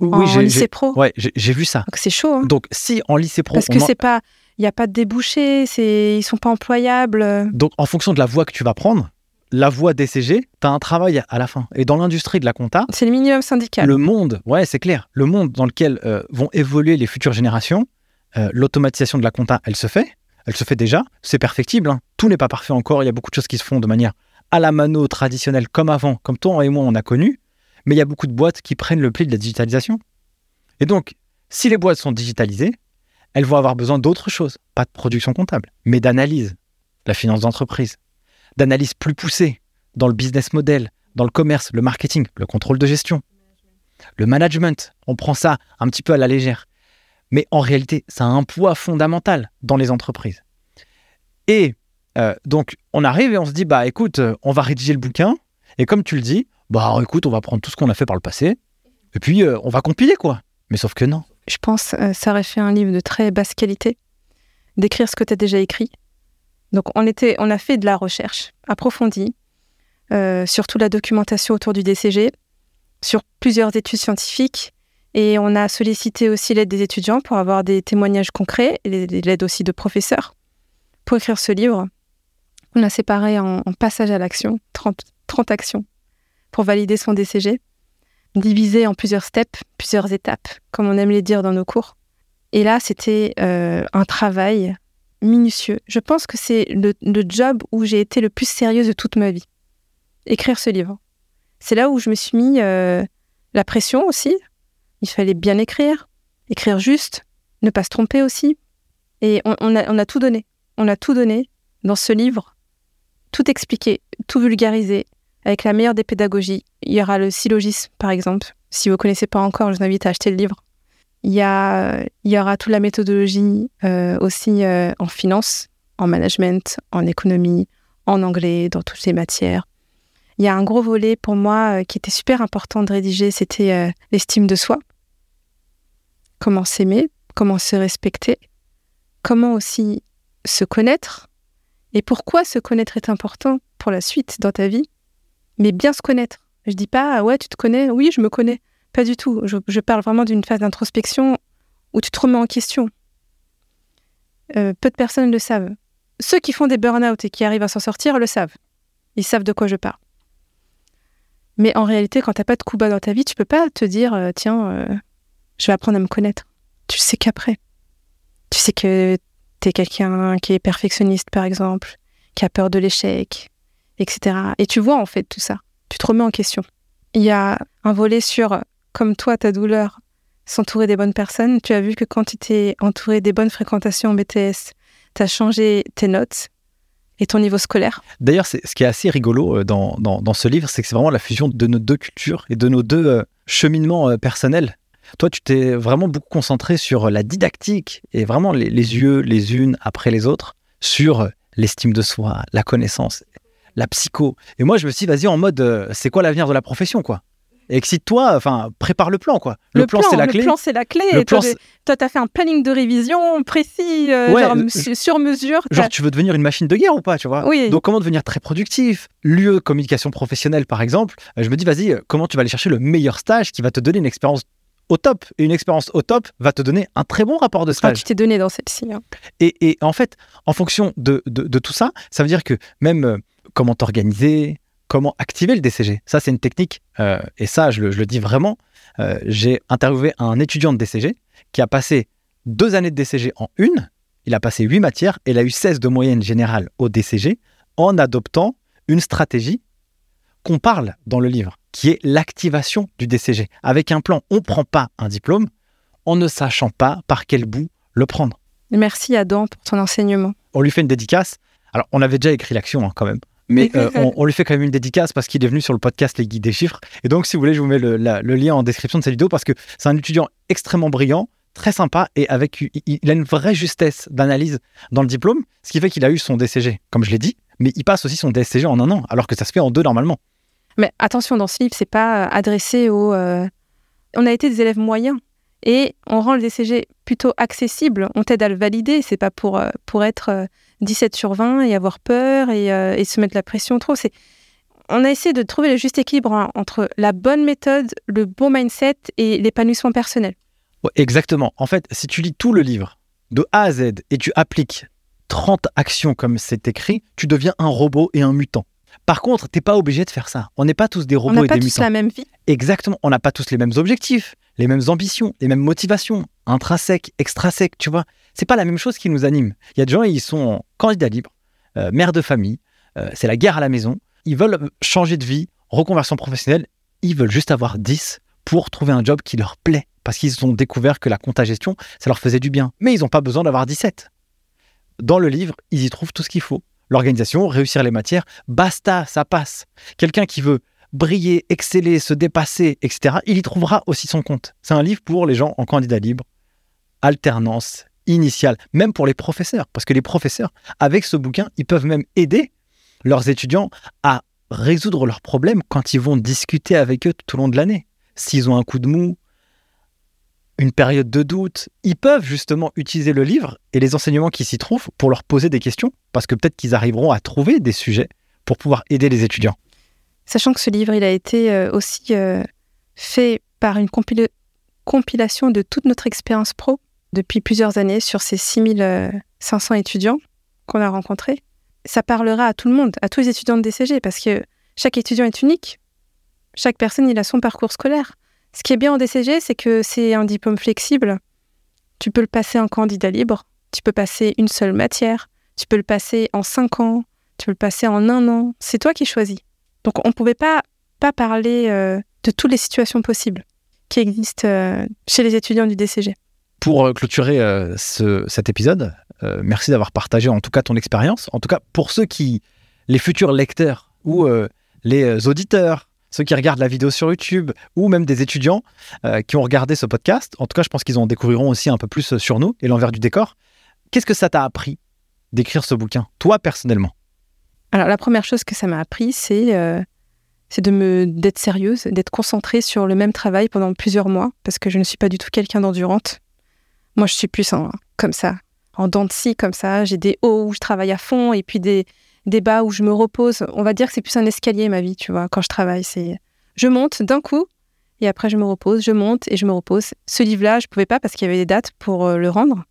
B: en, lycée pro.
A: Ouais, j'ai vu ça.
B: Donc c'est chaud. Hein.
A: Donc si en lycée pro,
B: parce que c'est pas, il n'y a pas de débouchés, c'est, ils sont pas employables.
A: Donc en fonction de la voie que tu vas prendre, la voie DCG, tu as un travail à la fin. Et dans l'industrie de la compta,
B: c'est le minimum syndical.
A: Le monde, ouais, c'est clair. Le monde dans lequel euh, vont évoluer les futures générations, euh, l'automatisation de la compta, elle se fait. Elle se fait déjà. C'est perfectible. Hein. Tout n'est pas parfait encore. Il y a beaucoup de choses qui se font de manière à la mano traditionnelle, comme avant, comme toi et moi on a connu. Mais il y a beaucoup de boîtes qui prennent le pli de la digitalisation. Et donc, si les boîtes sont digitalisées, elles vont avoir besoin d'autre chose. Pas de production comptable, mais d'analyse. La finance d'entreprise. D'analyse plus poussée dans le business model, dans le commerce, le marketing, le contrôle de gestion. Le management, on prend ça un petit peu à la légère mais en réalité, ça a un poids fondamental dans les entreprises. Et euh, donc, on arrive et on se dit, bah écoute, euh, on va rédiger le bouquin, et comme tu le dis, bah écoute, on va prendre tout ce qu'on a fait par le passé, et puis euh, on va compiler, quoi. Mais sauf que non.
B: Je pense que ça aurait fait un livre de très basse qualité, d'écrire ce que tu as déjà écrit. Donc, on, était, on a fait de la recherche approfondie, sur toute la documentation autour du DCG, sur plusieurs études scientifiques, et on a sollicité aussi l'aide des étudiants pour avoir des témoignages concrets et l'aide aussi de professeurs pour écrire ce livre. On a séparé en, passage à l'action, 30, 30 actions, pour valider son DCG, divisé en plusieurs steps, plusieurs étapes, comme on aime les dire dans nos cours. Et là, c'était euh, un travail minutieux. Je pense que c'est le, job où j'ai été le plus sérieuse de toute ma vie. Écrire ce livre. C'est là où je me suis mis euh, la pression aussi, il fallait bien écrire, écrire juste, ne pas se tromper aussi. Et on, a, tout donné. On a tout donné dans ce livre, tout expliqué, tout vulgarisé, avec la meilleure des pédagogies. Il y aura le syllogisme, par exemple. Si vous ne connaissez pas encore, je vous invite à acheter le livre. Il y, aura toute la méthodologie euh, aussi euh, en finance, en management, en économie, en anglais, dans toutes les matières. Il y a un gros volet pour moi euh, qui était super important de rédiger, c'était l'estime de soi comment s'aimer, comment se respecter, comment aussi se connaître, et pourquoi se connaître est important pour la suite dans ta vie, mais bien se connaître. Je dis pas, ah ouais, tu te connais, oui, je me connais. Pas du tout. Je, parle vraiment d'une phase d'introspection où tu te remets en question. Euh, peu de personnes le savent. Ceux qui font des burn-out et qui arrivent à s'en sortir le savent. Ils savent de quoi je parle. Mais en réalité, quand tu n'as pas de coup bas dans ta vie, tu peux pas te dire, euh, tiens, euh, je vais apprendre à me connaître. Tu sais qu'après. Tu sais que tu es quelqu'un qui est perfectionniste, par exemple, qui a peur de l'échec, etc. Et tu vois en fait tout ça. Tu te remets en question. Il y a un volet sur, comme toi, ta douleur, s'entourer des bonnes personnes. Tu as vu que quand tu t'es entouré des bonnes fréquentations en BTS, tu as changé tes notes et ton niveau scolaire.
A: D'ailleurs, ce qui est assez rigolo euh, dans, dans, ce livre, c'est que c'est vraiment la fusion de nos deux cultures et de nos deux euh, cheminements euh, personnels. Toi, tu t'es vraiment beaucoup concentré sur la didactique et vraiment les, yeux les unes après les autres sur l'estime de soi, la connaissance, la psycho. Et moi, je me suis dit, vas-y, en mode, euh, c'est quoi l'avenir de la profession, quoi? Excite-toi, enfin, prépare le plan, quoi.
B: Le, plan, c'est la clé. Le plan, c'est la clé. toi, tu as fait un planning de révision précis, euh, sur mesure.
A: Genre, tu veux devenir une machine de guerre ou pas, tu vois?
B: Oui.
A: Donc, comment devenir très productif? Lieu communication professionnelle, par exemple. Euh, je me dis, vas-y, comment tu vas aller chercher le meilleur stage qui va te donner une expérience au top. Et une expérience au top va te donner un très bon rapport de stage.
B: tu t'es donné dans celle-ci. Hein.
A: Et, et, en fait, en fonction de, de, tout ça, ça veut dire que même euh, comment t'organiser, comment activer le DCG. Ça, c'est une technique. euh, et ça, je le, je le dis vraiment. Euh, J'ai interviewé un étudiant de DCG qui a passé deux années de DCG en une. Il a passé huit matières et il a eu 16 de moyenne générale au DCG en adoptant une stratégie qu'on parle dans le livre, qui est l'activation du DCG. Avec un plan, on ne prend pas un diplôme en ne sachant pas par quel bout le prendre.
B: Merci Adam pour ton enseignement.
A: On lui fait une dédicace. Alors, on avait déjà écrit l'action hein, quand même. Mais euh, on, on lui fait quand même une dédicace parce qu'il est venu sur le podcast Les Guides des Chiffres. Et donc, si vous voulez, je vous mets le, la- le lien en description de cette vidéo parce que c'est un étudiant extrêmement brillant, très sympa et avec il, il a une vraie justesse d'analyse dans le diplôme, ce qui fait qu'il a eu son DCG, comme je l'ai dit, mais il passe aussi son DCG en un an, alors que ça se fait en deux normalement.
B: Mais attention, dans ce livre, c'est pas euh, adressé aux. euh, On a été des élèves moyens et on rend le DCG plutôt accessible. On t'aide à le valider. C'est pas pour, euh, pour être euh, 17 sur 20 et avoir peur et, se mettre la pression trop. C'est on a essayé de trouver le juste équilibre entre la bonne méthode, le bon mindset et l'épanouissement personnel.
A: Exactement. En fait, si tu lis tout le livre de A à Z et tu appliques 30 actions comme c'est écrit, tu deviens un robot et un mutant. Par contre, t'es pas obligé de faire ça. On n'est pas tous des
B: On
A: robots
B: n'a
A: et
B: pas
A: des
B: tous
A: mutants.
B: la même vie.
A: Exactement. On n'a pas tous les mêmes objectifs, les mêmes ambitions, les mêmes motivations, intrinsèques, extrinsèques, tu vois. C'est pas la même chose qui nous anime. Il y a des gens, ils sont candidats libres, euh, mères de famille, euh, c'est la guerre à la maison. Ils veulent changer de vie, reconversion professionnelle. Ils veulent juste avoir 10 pour trouver un job qui leur plaît. Parce qu'ils ont découvert que la compta gestion, ça leur faisait du bien. Mais ils n'ont pas besoin d'avoir 17. Dans le livre, ils y trouvent tout ce qu'il faut. L'organisation, réussir les matières, basta, ça passe. Quelqu'un qui veut briller, exceller, se dépasser, etc., il y trouvera aussi son compte. C'est un livre pour les gens en candidat libre, alternance, initiale, même pour les professeurs. Parce que les professeurs, avec ce bouquin, ils peuvent même aider leurs étudiants à résoudre leurs problèmes quand ils vont discuter avec eux tout au long de l'année. S'ils ont un coup de mou, une période de doute, ils peuvent justement utiliser le livre et les enseignements qui s'y trouvent pour leur poser des questions, parce que peut-être qu'ils arriveront à trouver des sujets pour pouvoir aider les étudiants.
B: Sachant que ce livre, il a été euh, aussi euh, fait par une compila- compilation de toute notre expérience pro depuis plusieurs années sur ces 6500 étudiants qu'on a rencontrés. Ça parlera à tout le monde, à tous les étudiants de DCG, parce que chaque étudiant est unique. Chaque personne, il a son parcours scolaire. Ce qui est bien en DCG, c'est que c'est un diplôme flexible. Tu peux le passer en candidat libre, tu peux passer une seule matière, tu peux le passer en cinq ans, tu peux le passer en un an. C'est toi qui choisis. Donc on ne pouvait pas, parler euh, de toutes les situations possibles qui existent euh, chez les étudiants du DCG.
A: Pour euh, clôturer ce- cet épisode, merci d'avoir partagé en tout cas ton expérience. En tout cas, pour ceux qui, les futurs lecteurs ou les auditeurs, ceux qui regardent la vidéo sur YouTube ou même des étudiants euh, qui ont regardé ce podcast, en tout cas, je pense qu'ils en découvriront aussi un peu plus euh, sur nous et l'envers du décor. Qu'est-ce que ça t'a appris d'écrire ce bouquin, toi personnellement?
B: Alors la première chose que ça m'a appris, c'est euh, c'est de me d'être sérieuse, d'être concentrée sur le même travail pendant plusieurs mois, parce que je ne suis pas du tout quelqu'un d'endurante. Moi, je suis plus en, comme ça, en dents de scie, comme ça. J'ai des hauts où je travaille à fond et puis des, des bas où je me repose. On va dire que c'est plus un escalier, ma vie, tu vois, quand je travaille. C'est Je monte d'un coup et après je me repose, je monte et je me repose. Ce livre-là, je pouvais pas parce qu'il y avait des dates pour euh, le rendre.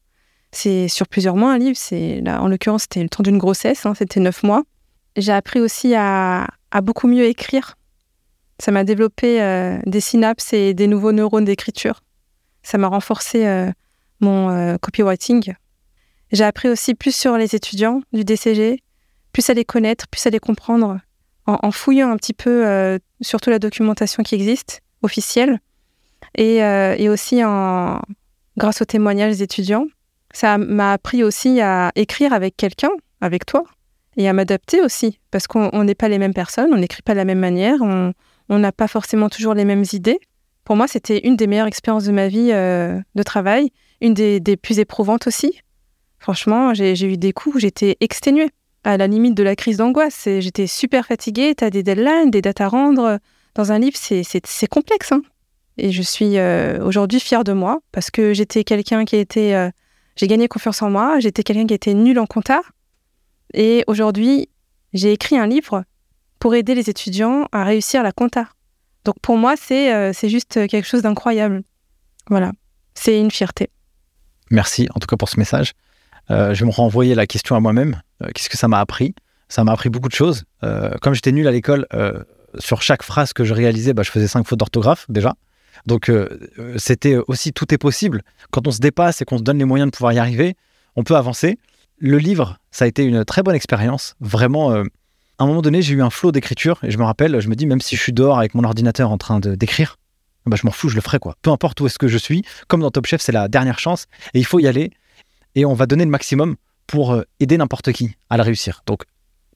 B: C'est sur plusieurs mois un livre. C'est là, en l'occurrence, c'était le temps d'une grossesse. hein, c'était neuf mois. J'ai appris aussi à, beaucoup mieux écrire. Ça m'a développé euh, des synapses et des nouveaux neurones d'écriture. Ça m'a renforcé euh, mon copywriting. J'ai appris aussi plus sur les étudiants du DCG, plus à les connaître, plus à les comprendre, en, fouillant un petit peu euh, surtout la documentation qui existe, officielle, et, euh, et aussi en, grâce aux témoignages des étudiants. Ça m'a appris aussi à écrire avec quelqu'un, avec toi, et à m'adapter aussi, parce qu'on on n'est pas les mêmes personnes, on n'écrit pas de la même manière, on n'a pas forcément toujours les mêmes idées. Pour moi, c'était une des meilleures expériences de ma vie euh, de travail, une des, des plus éprouvantes aussi. Franchement, j'ai eu des coups où j'étais exténuée, à la limite de la crise d'angoisse. J'étais super fatiguée, tu as des deadlines, des dates à rendre. Dans un livre, c'est- complexe. hein. Et je suis euh, aujourd'hui fière de moi, parce que j'étais quelqu'un qui était... euh, j'ai gagné confiance en moi, j'étais quelqu'un qui était nul en compta. Et aujourd'hui, j'ai écrit un livre pour aider les étudiants à réussir la compta. Donc pour moi, c'est euh, c'est juste quelque chose d'incroyable. Voilà, c'est une fierté.
A: Merci en tout cas pour ce message. Euh, je me renvoyer la question à moi-même. Euh, Qu'est-ce que ça m'a appris? Ça m'a appris beaucoup de choses. Euh, comme j'étais nul à l'école, euh, sur chaque phrase que je réalisais, bah, je faisais cinq fautes d'orthographe déjà. Donc c'était aussi tout est possible. Quand on se dépasse et qu'on se donne les moyens de pouvoir y arriver, on peut avancer. Le livre, ça a été une très bonne expérience. Vraiment, à un moment donné, j'ai eu un flot d'écriture et je me rappelle, je me dis, même si je suis dehors avec mon ordinateur en train d'écrire, bah, je m'en fous, je le ferai quoi. Peu importe où est-ce que je suis. Comme dans Top Chef, c'est la dernière chance et il faut y aller. Et on va donner le maximum pour euh, aider n'importe qui à le réussir. Donc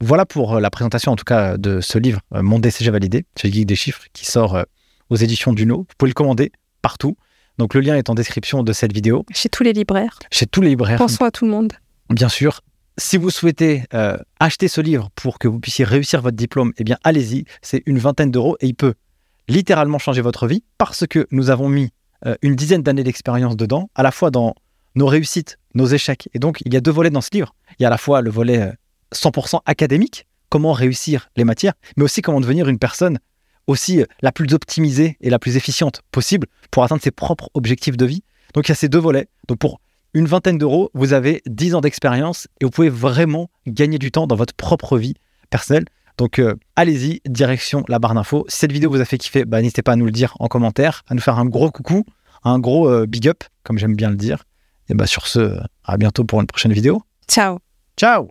A: voilà pour euh, la présentation en tout cas de ce livre, euh, Mon DCG validé, chez Geek des chiffres, qui sort aux éditions Duno. Vous pouvez le commander partout. Donc le lien est en description de cette vidéo.
B: Chez tous les libraires.
A: Chez tous les libraires,
B: Pensons à tout le monde.
A: bien sûr. Si vous souhaitez euh, acheter ce livre pour que vous puissiez réussir votre diplôme, eh bien allez-y, c'est une vingtaine d'euros et il peut littéralement changer votre vie parce que nous avons mis euh, une dizaine d'années d'expérience dedans, à la fois dans nos réussites, nos échecs. Et donc il y a deux volets dans ce livre. Il y a à la fois le volet euh, 100% académique, comment réussir les matières, mais aussi comment devenir une personne aussi euh, la plus optimisée et la plus efficiente possible pour atteindre ses propres objectifs de vie. Donc il y a ces deux volets. Donc pour une vingtaine d'euros, vous avez 10 ans d'expérience et vous pouvez vraiment gagner du temps dans votre propre vie personnelle. Donc euh, allez-y, direction la barre d'infos. Si cette vidéo vous a fait kiffer, bah, n'hésitez pas à nous le dire en commentaire, à nous faire un gros coucou, un gros euh, big up, comme j'aime bien le dire. Et bah sur ce, à bientôt pour une prochaine vidéo.
B: Ciao.
A: Ciao